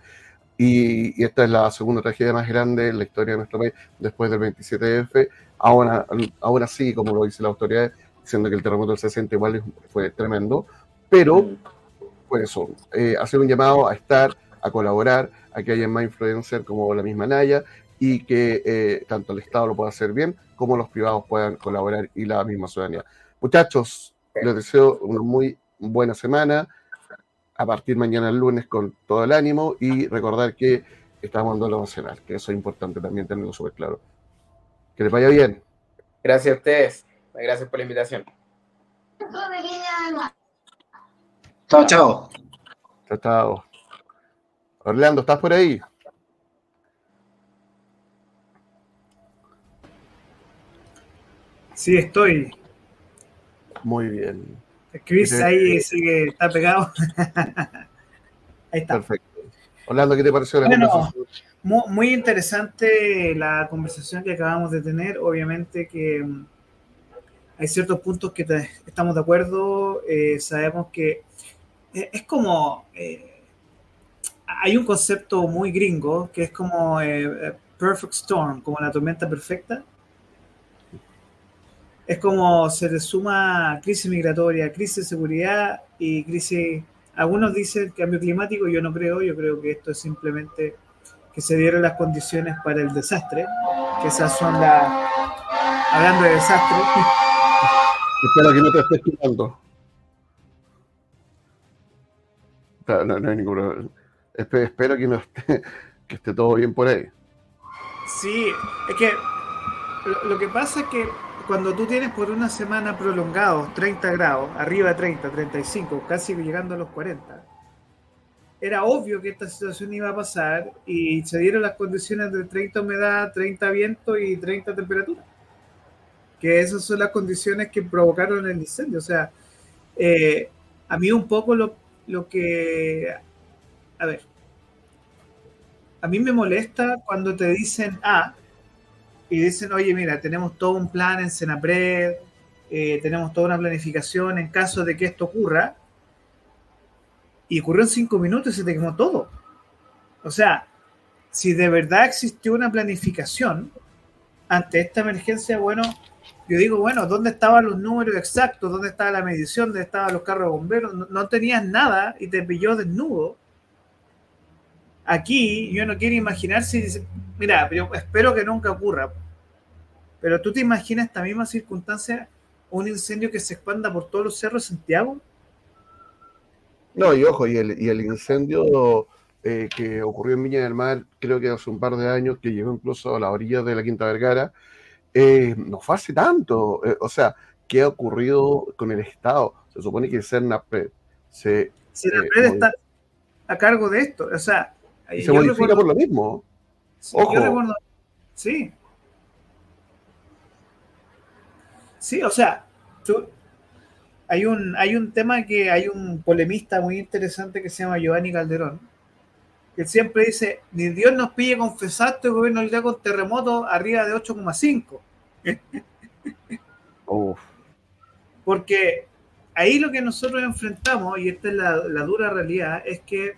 y, esta es la segunda tragedia más grande en la historia de nuestro país después del 27F. Ahora, ahora sí, como lo dice la autoridad, diciendo que el terremoto del 60 igual fue tremendo, pero por eso, eh, hacer un llamado a estar, a colaborar, a que haya más influencers como la misma Naya y que eh, tanto el Estado lo pueda hacer bien como los privados puedan colaborar y la misma ciudadanía. Muchachos, les deseo una muy buena semana a partir mañana el lunes con todo el ánimo y recordar que estamos en duelo nacional, que eso es importante también tenerlo súper claro. Que les vaya bien. Gracias a ustedes. Gracias por la invitación. Chao, chao. Chao, chao. Orlando, ¿estás por ahí? Sí, estoy. Muy bien. Chris ahí sigue, está pegado. ahí está. Perfecto. Orlando, ¿qué te pareció la conversación? Muy, interesante la conversación que acabamos de tener. Obviamente que mm, hay ciertos puntos que estamos de acuerdo. Eh, sabemos que eh, es como eh, hay un concepto muy gringo que es como perfect storm, como la tormenta perfecta es como se le suma crisis migratoria, crisis de seguridad y crisis, algunos dicen cambio climático, yo no creo, yo creo que esto es simplemente que se dieron las condiciones para el desastre, que esas son las, hablando de desastre. Espero que no te estés tirando. No, no, hay ningún Espero que no esté, que esté todo bien por ahí. Sí, es que lo que pasa es que cuando tú tienes por una semana prolongados 30 grados, arriba de 30, 35, casi llegando a los 40, era obvio que esta situación iba a pasar y se dieron las condiciones de 30 humedad, 30 viento y 30 temperatura. Que esas son las condiciones que provocaron el incendio. O sea, eh, a mí un poco lo, lo que... A ver, a mí me molesta cuando te dicen, ah, y dicen, oye, mira, tenemos todo un plan en Senapred, eh, tenemos toda una planificación en caso de que esto ocurra, y ocurrió en cinco minutos y se te quemó todo. O sea, si de verdad existió una planificación ante esta emergencia, bueno, yo digo, bueno, ¿dónde estaban los números exactos? ¿Dónde estaba la medición? ¿Dónde estaban los carros de bomberos? No, tenías nada y te pilló desnudo. Aquí yo no quiero imaginar si, mira, pero espero que nunca ocurra. Pero tú te imaginas esta misma circunstancia, un incendio que se expanda por todos los cerros de Santiago. No, y ojo, y el, y el incendio eh, que ocurrió en Viña del Mar, creo que hace un par de años, que llegó incluso a la orilla de la Quinta Vergara, eh, no fue hace tanto. Eh, o sea, ¿qué ha ocurrido con el Estado? Se supone que CERNAPRED se... CERNAPRED está a cargo de esto. O sea, y se modifica por lo mismo. Sí, Ojo. sí. Sí, o sea, hay, un, hay un tema que hay un polemista muy interesante que se llama Giovanni Calderón, que siempre dice, ni Dios nos pide confesar este gobierno le con terremoto arriba de 8,5. Porque ahí lo que nosotros enfrentamos, y esta es la, la dura realidad, es que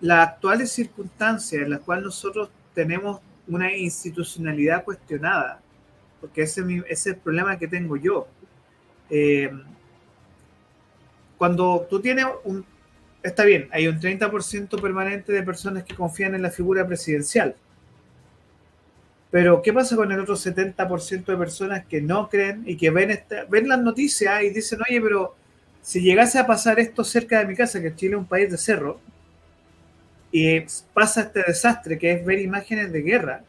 las actuales circunstancias en las cuales nosotros tenemos una institucionalidad cuestionada, porque ese, es el problema que tengo yo. Eh, cuando tú tienes un... Está bien, hay un 30% permanente de personas que confían en la figura presidencial. Pero, ¿qué pasa con el otro 70% de personas que no creen y que ven, esta, ven las noticias y dicen, oye, pero si llegase a pasar esto cerca de mi casa, que Chile es un país de cerro, y pasa este desastre que es ver imágenes de guerra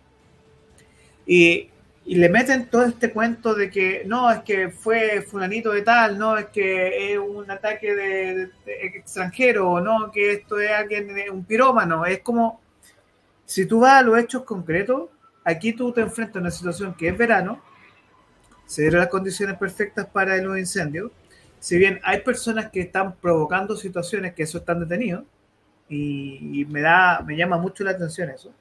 y, le meten todo este cuento de que no, es que fue fulanito de tal, no, es que es un ataque de, extranjero, no, que esto es alguien, un pirómano, es como, si tú vas a los hechos concretos, aquí tú te enfrentas a una situación que es verano, se dieron las condiciones perfectas para los incendios, si bien hay personas que están provocando situaciones que eso están detenidos, y, me, da, me llama mucho la atención eso.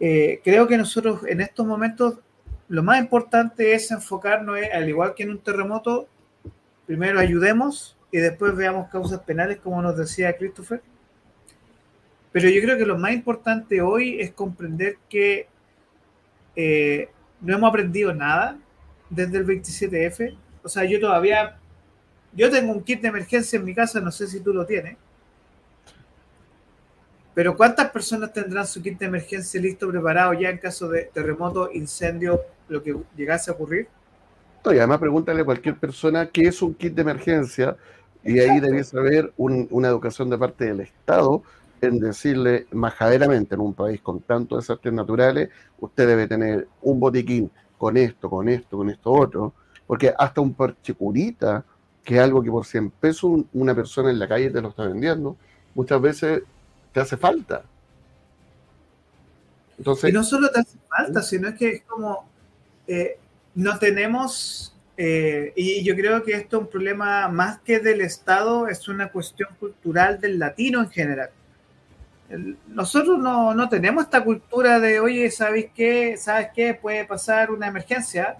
Eh, creo que nosotros en estos momentos lo más importante es enfocarnos, al igual que en un terremoto, primero ayudemos y después veamos causas penales, como nos decía Christopher. Pero yo creo que lo más importante hoy es comprender que eh, no hemos aprendido nada desde el 27F. O sea, yo todavía, yo tengo un kit de emergencia en mi casa, no sé si tú lo tienes. Pero ¿cuántas personas tendrán su kit de emergencia listo, preparado ya en caso de terremoto, incendio, lo que llegase a ocurrir? y además pregúntale a cualquier persona qué es un kit de emergencia y ahí debes haber una educación de parte del Estado en decirle majaderamente en un país con tantos desastres naturales, usted debe tener un botiquín con esto, con esto, con esto otro, porque hasta un parche curita, que es algo que por 100 pesos una persona en la calle te lo está vendiendo, muchas veces te hace falta. Entonces, y no solo te hace falta, sino es que es como, eh, no tenemos, eh, y yo creo que esto es un problema más que del Estado, es una cuestión cultural del latino en general nosotros no, tenemos esta cultura de, oye, ¿sabes qué? ¿Sabes qué? Puede pasar una emergencia.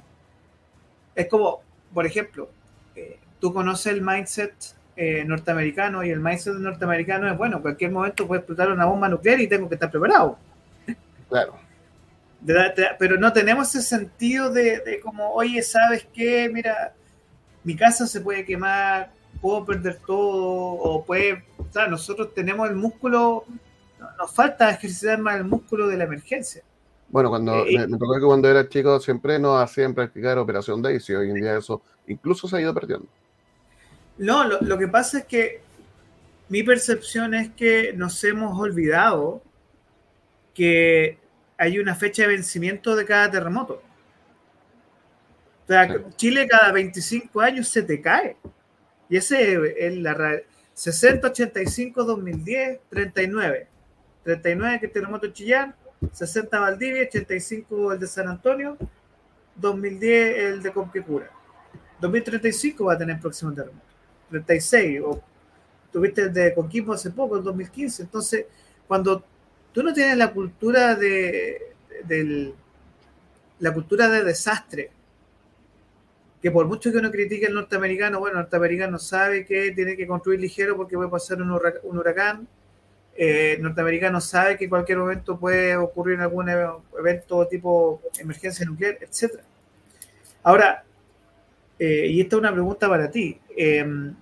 Es como, por ejemplo, eh, tú conoces el mindset eh, norteamericano y el mindset norteamericano es, bueno, en cualquier momento puede explotar una bomba nuclear y tengo que estar preparado. Claro. pero no tenemos ese sentido de, de como, oye, ¿sabes qué? Mira, mi casa se puede quemar, puedo perder todo, o puede, o sea, nosotros tenemos el músculo nos falta ejercitar más el músculo de la emergencia. Bueno, cuando eh, me, tocó que cuando era chico siempre nos hacían practicar Operación Daisy, hoy en día eso incluso se ha ido perdiendo. No, lo, que pasa es que mi percepción es que nos hemos olvidado que hay una fecha de vencimiento de cada terremoto. O sea, Chile cada 25 años se te cae. Y ese es la 60, 85, 2010, 39. 39 que es terremoto Chillán, 60 Valdivia, 85 el de San Antonio, 2010 el de Comquecura. 2035 va a tener próximo terremoto. 36, o tuviste el de Coquimbo hace poco, el 2015. Entonces, cuando tú no tienes la cultura de, la cultura de desastre, que por mucho que uno critique al norteamericano, bueno, el norteamericano sabe que tiene que construir ligero porque puede pasar un huracán, eh, norteamericano sabe que en cualquier momento puede ocurrir algún evento tipo emergencia nuclear, etc. Ahora, eh, y esta es una pregunta para ti, em,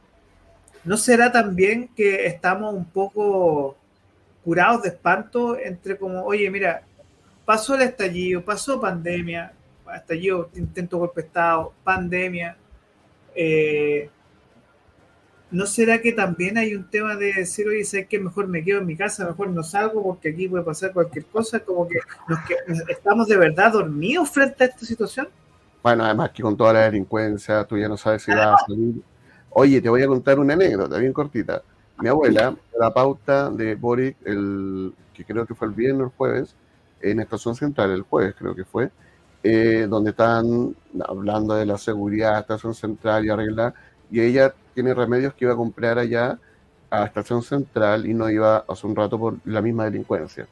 ¿no será también que estamos un poco curados de espanto entre como, oye, mira, pasó el estallido, pasó pandemia, estallido, intento golpe de Estado, pandemia, eh, ¿no será que también hay un tema de decir, oye, sé que mejor me quedo en mi casa, mejor no salgo porque aquí puede pasar cualquier cosa? Como que, estamos de verdad dormidos frente a esta situación. Bueno, además que con toda la delincuencia, tú ya no sabes si vas a salir. Oye, te voy a contar una anécdota bien cortita. Mi abuela, la pauta de Boric, el, que creo que fue el viernes o el jueves, en Estación Central, el jueves creo que fue, eh, donde están hablando de la seguridad, Estación Central y arreglar, y ella tiene remedios que iba a comprar allá a Estación Central y no iba hace un rato por la misma delincuencia.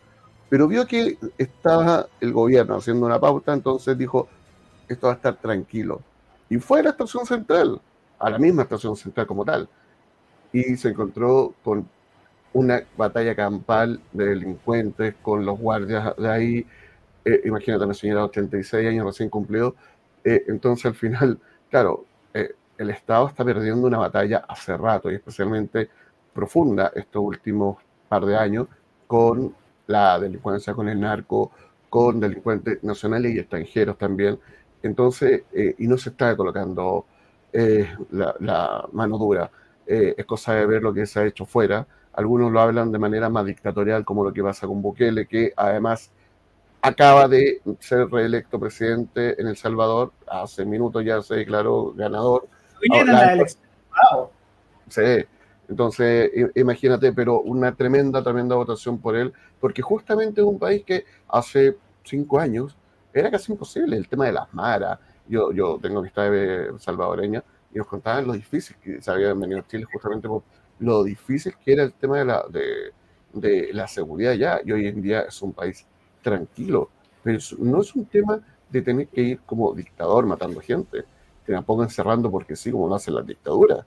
Pero vio que estaba el gobierno haciendo una pauta, entonces dijo, esto va a estar tranquilo. Y fue a la Estación Central, a la misma Estación Central como tal. Y se encontró con una batalla campal de delincuentes, con los guardias de ahí. Eh, imagínate, una señora de 86 años recién cumplido. Eh, entonces al final, claro, eh, el Estado está perdiendo una batalla hace rato y especialmente profunda estos últimos par de años con la delincuencia, con el narco, con delincuentes nacionales y extranjeros también. Entonces, y no se está colocando eh, la, mano dura. Eh, es cosa de ver lo que se ha hecho fuera. Algunos lo hablan de manera más dictatorial, como lo que pasa con Bukele, que además acaba de ser reelecto presidente en El Salvador. Hace minutos ya se declaró ganador Sí, entonces imagínate, pero una tremenda, tremenda votación por él, porque justamente es un país que hace cinco años era casi imposible el tema de las maras. Yo, yo tengo que estar salvadoreña y nos contaban lo difícil que se había venido a Chile justamente por lo difícil que era el tema de la, de, la seguridad ya. Y hoy en día es un país tranquilo, pero no es un tema de tener que ir como dictador matando gente que me pongan cerrando porque sí, como lo hacen las dictaduras.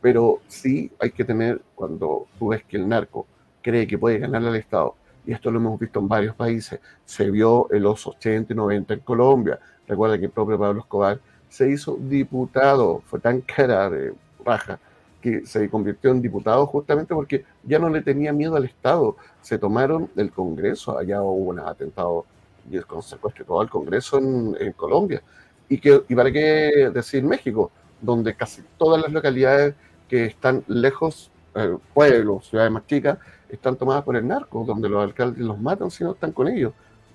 Pero sí hay que tener, cuando tú ves que el narco cree que puede ganar al Estado, y esto lo hemos visto en varios países, se vio en los 80 y 90 en Colombia, recuerda que el propio Pablo Escobar se hizo diputado, fue tan cara de raja que se convirtió en diputado justamente porque ya no le tenía miedo al Estado. Se tomaron el Congreso, allá hubo un atentado y con secuestro todo el Congreso en, Colombia. Y, que, y para qué decir México, donde casi todas las localidades que están lejos, eh, pueblos, ciudades más chicas, están tomadas por el narco, donde los alcaldes los matan si no están con ellos.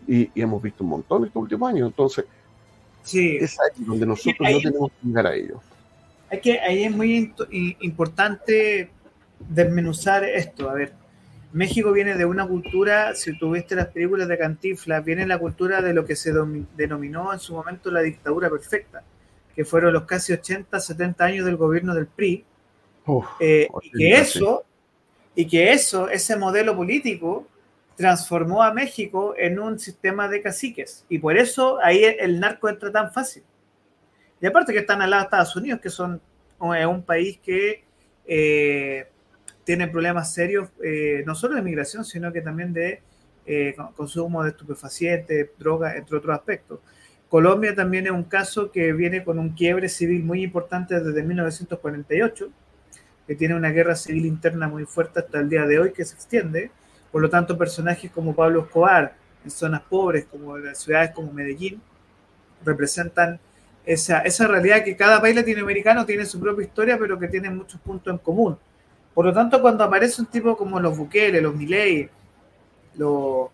Y, hemos visto un montón estos últimos años. Entonces, sí. es ahí donde nosotros no tenemos que llegar a ellos. Hay que, ahí es muy importante desmenuzar esto. A ver, México viene de una cultura, si tuviste las películas de Cantinflas, viene la cultura de lo que se denominó en su momento la dictadura perfecta, que fueron los casi 80, 70 años del gobierno del PRI. Eh, y que eso, y que eso, ese modelo político, transformó a México en un sistema de caciques. Y por eso ahí el narco entra tan fácil. Y aparte que están al lado de Estados Unidos, que son un país que eh, tiene problemas serios, eh, no solo de migración, sino que también de eh, consumo de estupefacientes, drogas, entre otros aspectos. Colombia también es un caso que viene con un quiebre civil muy importante desde 1948, que tiene una guerra civil interna muy fuerte hasta el día de hoy que se extiende. Por lo tanto, personajes como Pablo Escobar en zonas pobres como las ciudades como Medellín representan esa, realidad que cada país latinoamericano tiene su propia historia, pero que tiene muchos puntos en común. Por lo tanto, cuando aparece un tipo como los Bukele, los Milei, los,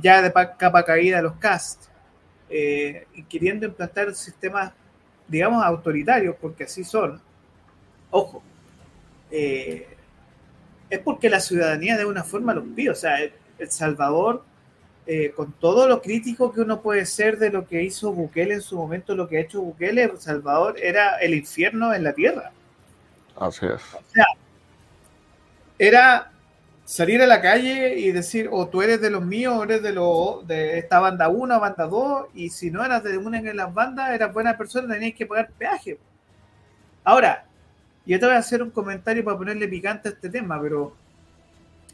ya de capa caída los cast, eh, queriendo implantar sistemas, digamos, autoritarios, porque así son, ojo, eh, es porque la ciudadanía de una forma los pide. O sea, El Salvador eh, con todo lo crítico que uno puede ser de lo que hizo Bukele en su momento, lo que ha hecho Bukele, El Salvador era el infierno en la tierra. Así es. O sea, era salir a la calle y decir, o tú eres de los míos, o eres de, los, de esta banda 1, banda 2, y si no eras de una en las bandas, eras buena persona, tenías que pagar peaje. Ahora, te voy a hacer un comentario para ponerle picante a este tema, pero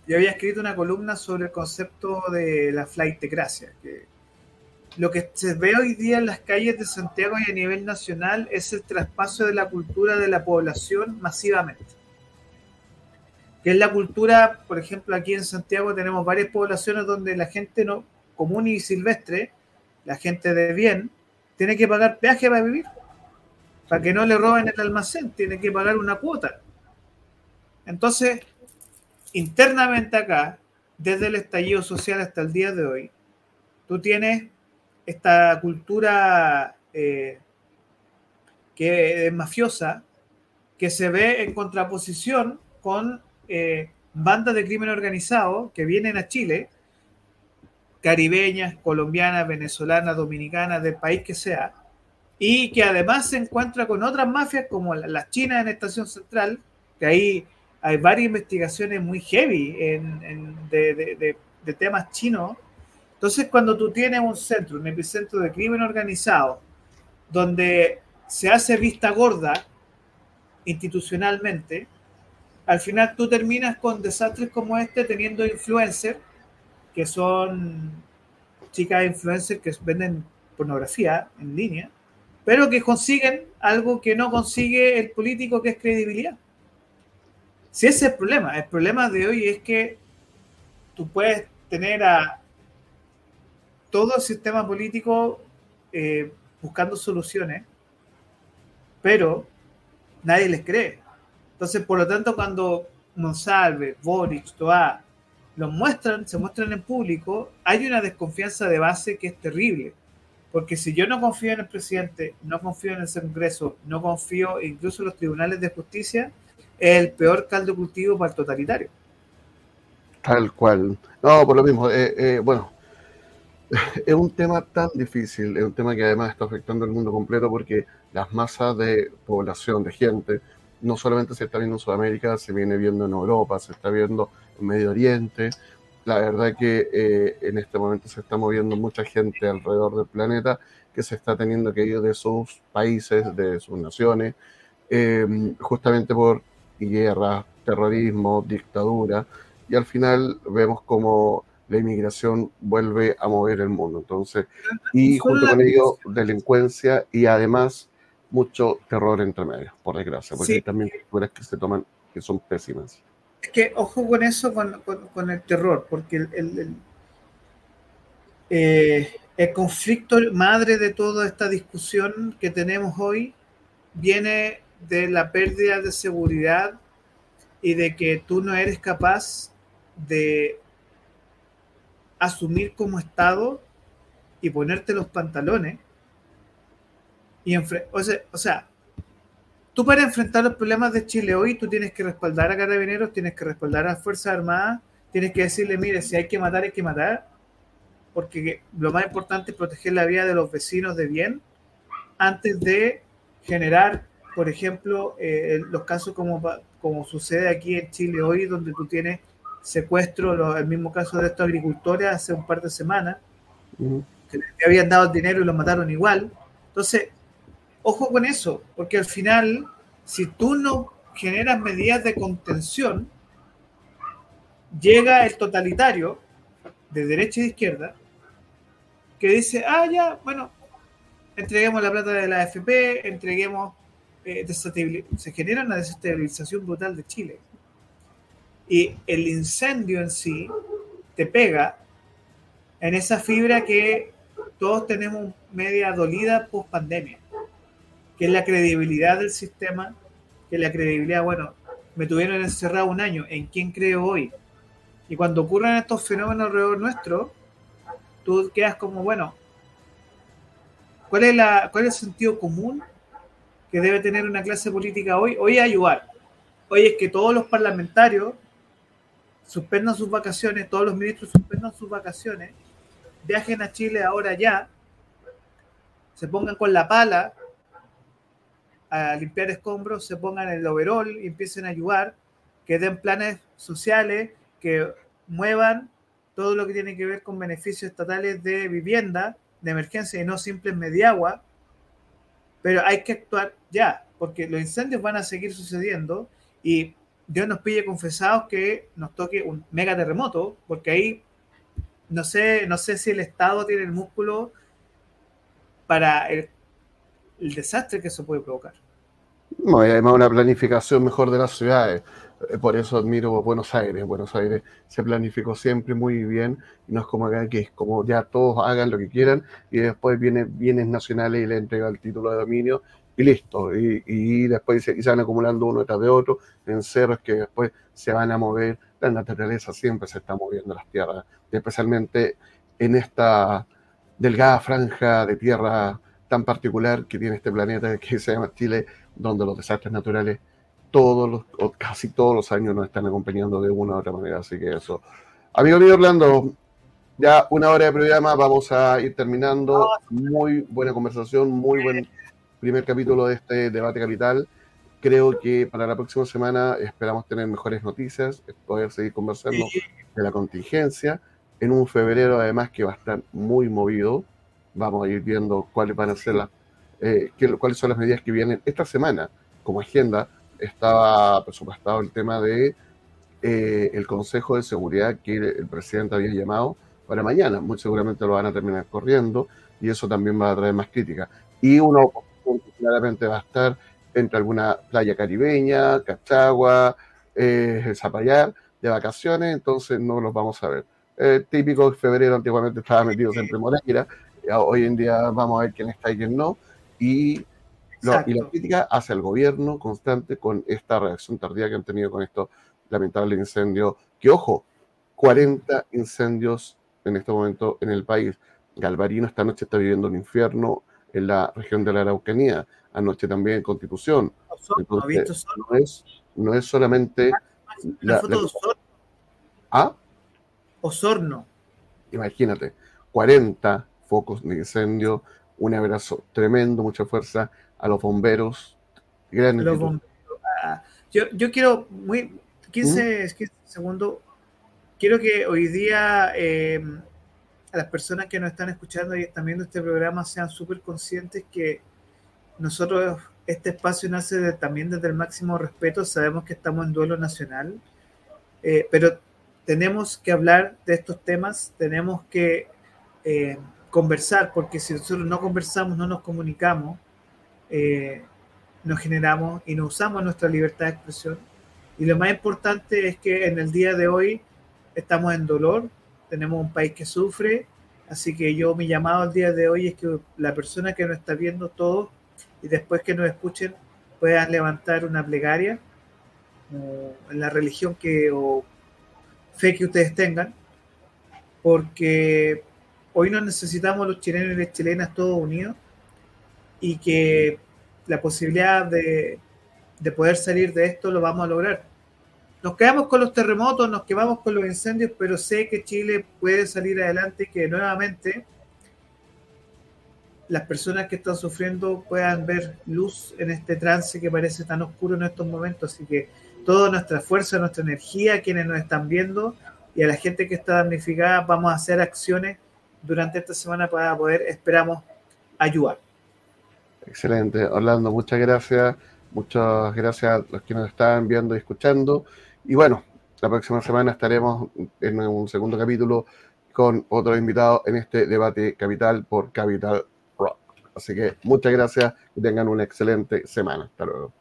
yo había escrito una columna sobre el concepto de la flightecracia, que lo que se ve hoy día en las calles de Santiago y a nivel nacional es el traspaso de la cultura de la población masivamente. Que es la cultura, por ejemplo, aquí en Santiago tenemos varias poblaciones donde la gente no común y silvestre, la gente de bien, tiene que pagar peaje para vivir. Para que no le roben el almacén, tiene que pagar una cuota. Entonces, internamente acá, desde el estallido social hasta el día de hoy, tú tienes esta cultura eh, que es mafiosa, que se ve en contraposición con eh, bandas de crimen organizado que vienen a Chile, caribeñas, colombianas, venezolanas, dominicanas, del país que sea, y que además se encuentra con otras mafias como las chinas en Estación Central, que ahí hay varias investigaciones muy heavy de, temas chinos. Entonces, cuando tú tienes un centro, un epicentro de crimen organizado, donde se hace vista gorda institucionalmente, al final tú terminas con desastres como este teniendo influencers, que son chicas influencers que venden pornografía en línea, pero que consiguen algo que no consigue el político, que es credibilidad. Si ese es el problema, el problema de hoy es que tú puedes tener a todo el sistema político eh, buscando soluciones, pero nadie les cree. Entonces, por lo tanto, cuando Monsalve, Boric, Toa los muestran, se muestran en público, hay una desconfianza de base que es terrible. Porque si yo no confío en el presidente, no confío en el Congreso, no confío incluso en los tribunales de justicia, es el peor caldo cultivo para el totalitario. Tal cual. No, por lo mismo. Eh, eh, bueno, es un tema tan difícil, es un tema que además está afectando al mundo completo porque las masas de población, de gente, no solamente se está viendo en Sudamérica, se viene viendo en Europa, se está viendo en Medio Oriente. La verdad que eh, en este momento se está moviendo mucha gente alrededor del planeta que se está teniendo que ir de sus países, de sus naciones, justamente por guerra, terrorismo, dictadura, y al final vemos como la inmigración vuelve a mover el mundo. Entonces, y junto con ello, delincuencia y además mucho terror entre medios, por desgracia, porque hay también figuras que se toman que son pésimas. Es que ojo con eso, con, el terror, porque eh, el, conflicto madre de toda esta discusión que tenemos hoy viene de la pérdida de seguridad y de que tú no eres capaz de asumir como Estado y ponerte los pantalones y o o sea, tú para enfrentar los problemas de Chile hoy, tú tienes que respaldar a carabineros, tienes que respaldar a las Fuerzas Armadas, tienes que decirle, mire, si hay que matar, hay que matar, porque lo más importante es proteger la vida de los vecinos de bien antes de generar, por ejemplo, eh, los casos como, como sucede aquí en Chile hoy, donde tú tienes secuestro, el mismo caso de estos agricultores hace un par de semanas, que le habían dado el dinero y lo mataron igual. Entonces, ojo con eso, porque al final, si tú no generas medidas de contención, llega el totalitario de derecha y de izquierda que dice, ah, ya, bueno, entreguemos la plata de la AFP, entreguemos, eh, se genera una desestabilización brutal de Chile. Y el incendio en sí te pega en esa fibra que todos tenemos media dolida post pandemia que es la credibilidad del sistema, que es la credibilidad, bueno, me tuvieron encerrado un año, ¿en quién creo hoy? Y cuando ocurren estos fenómenos alrededor nuestro, tú quedas como, bueno, ¿cuál es, la, ¿cuál es el sentido común que debe tener una clase política hoy? Hoy es ayudar. Hoy es que todos los parlamentarios suspendan sus vacaciones, todos los ministros suspendan sus vacaciones, viajen a Chile ahora ya, se pongan con la pala a limpiar escombros, se pongan el overall y empiecen a ayudar, que den planes sociales, que muevan todo lo que tiene que ver con beneficios estatales de vivienda, de emergencia y no simples mediagua, pero hay que actuar ya, porque los incendios van a seguir sucediendo y Dios nos pille confesados que nos toque un mega terremoto, porque ahí no sé, no sé si el Estado tiene el músculo para el el desastre que eso puede provocar. No, hay además una planificación mejor de las ciudades. Eh, por eso admiro Buenos Aires. Buenos Aires se planificó siempre muy bien y no es como acá que es como ya todos hagan lo que quieran y después vienen bienes nacionales y le entrega el título de dominio y listo. Y, después se, van acumulando uno detrás de otro en cerros que después se van a mover. La naturaleza siempre se está moviendo las tierras, especialmente en esta delgada franja de tierra tan particular que tiene este planeta que se llama Chile, donde los desastres naturales todos los, o casi todos los años nos están acompañando de una u otra manera. Así que eso. Amigo mío Orlando, ya una hora de programa, vamos a ir terminando. Muy buena conversación, muy buen primer capítulo de este debate capital. Creo que para la próxima semana esperamos tener mejores noticias, poder seguir conversando de la contingencia. En un febrero, además, que va a estar muy movido vamos a ir viendo cuáles van a ser las, eh, cuáles son las medidas que vienen esta semana. Como agenda estaba presupuestado el tema de eh, el Consejo de Seguridad que el presidente había llamado para mañana. Muy seguramente lo van a terminar corriendo y eso también va a traer más crítica. Y uno claramente va a estar entre alguna playa caribeña, Cachagua, eh, Zapallar, de vacaciones, entonces no los vamos a ver. Eh, típico febrero antiguamente estaba metido siempre en Moreira, hoy en día vamos a ver quién está y quién no, y, la crítica hacia el gobierno constante con esta reacción tardía que han tenido con esto lamentable incendio, que ojo, 40 incendios en este momento en el país. Galvarino esta noche está viviendo un infierno en la región de la Araucanía, anoche también en Constitución. Entonces, no, es, no es solamente... La, foto de Osorno. ¿Ah? Osorno. Imagínate, 40 focos de incendio. Un abrazo tremendo, mucha fuerza a los bomberos. Ah, yo, yo, quiero, muy 15, segundos, quiero que hoy día em, a las personas que nos están escuchando y están viendo este programa sean súper conscientes que nosotros, este espacio nace también desde el máximo respeto, sabemos que estamos en duelo nacional, eh, pero tenemos que hablar de estos temas, tenemos que eh, conversar, porque si nosotros no conversamos, no nos comunicamos, eh, nos generamos y no usamos nuestra libertad de expresión. Y lo más importante es que en el día de hoy estamos en dolor, tenemos un país que sufre, así que yo mi llamado al día de hoy es que la persona que nos está viendo todo y después que nos escuchen puedan levantar una plegaria en la religión que o fe que ustedes tengan, porque hoy no necesitamos los chilenos y las chilenas todos unidos y que la posibilidad de, de poder salir de esto lo vamos a lograr. Nos quedamos con los terremotos, nos quedamos con los incendios, pero sé que Chile puede salir adelante y que nuevamente las personas que están sufriendo puedan ver luz en este trance que parece tan oscuro en estos momentos. Así que toda nuestra fuerza, nuestra energía, quienes nos están viendo y a la gente que está damnificada, vamos a hacer acciones durante esta semana para poder, esperamos, ayudar. Excelente, Orlando, muchas gracias. Muchas gracias a los que nos están viendo y escuchando. Y bueno, la próxima semana estaremos en un segundo capítulo con otro invitado en este debate capital por Capital Rock. Así que muchas gracias y tengan una excelente semana. Hasta luego.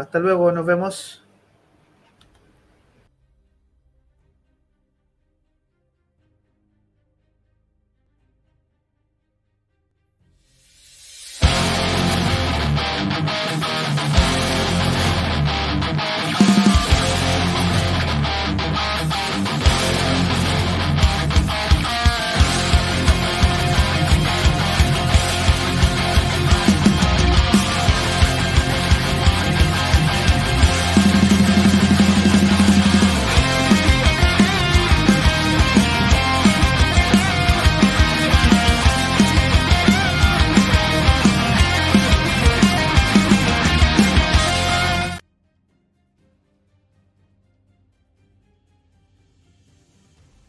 Hasta luego, nos vemos.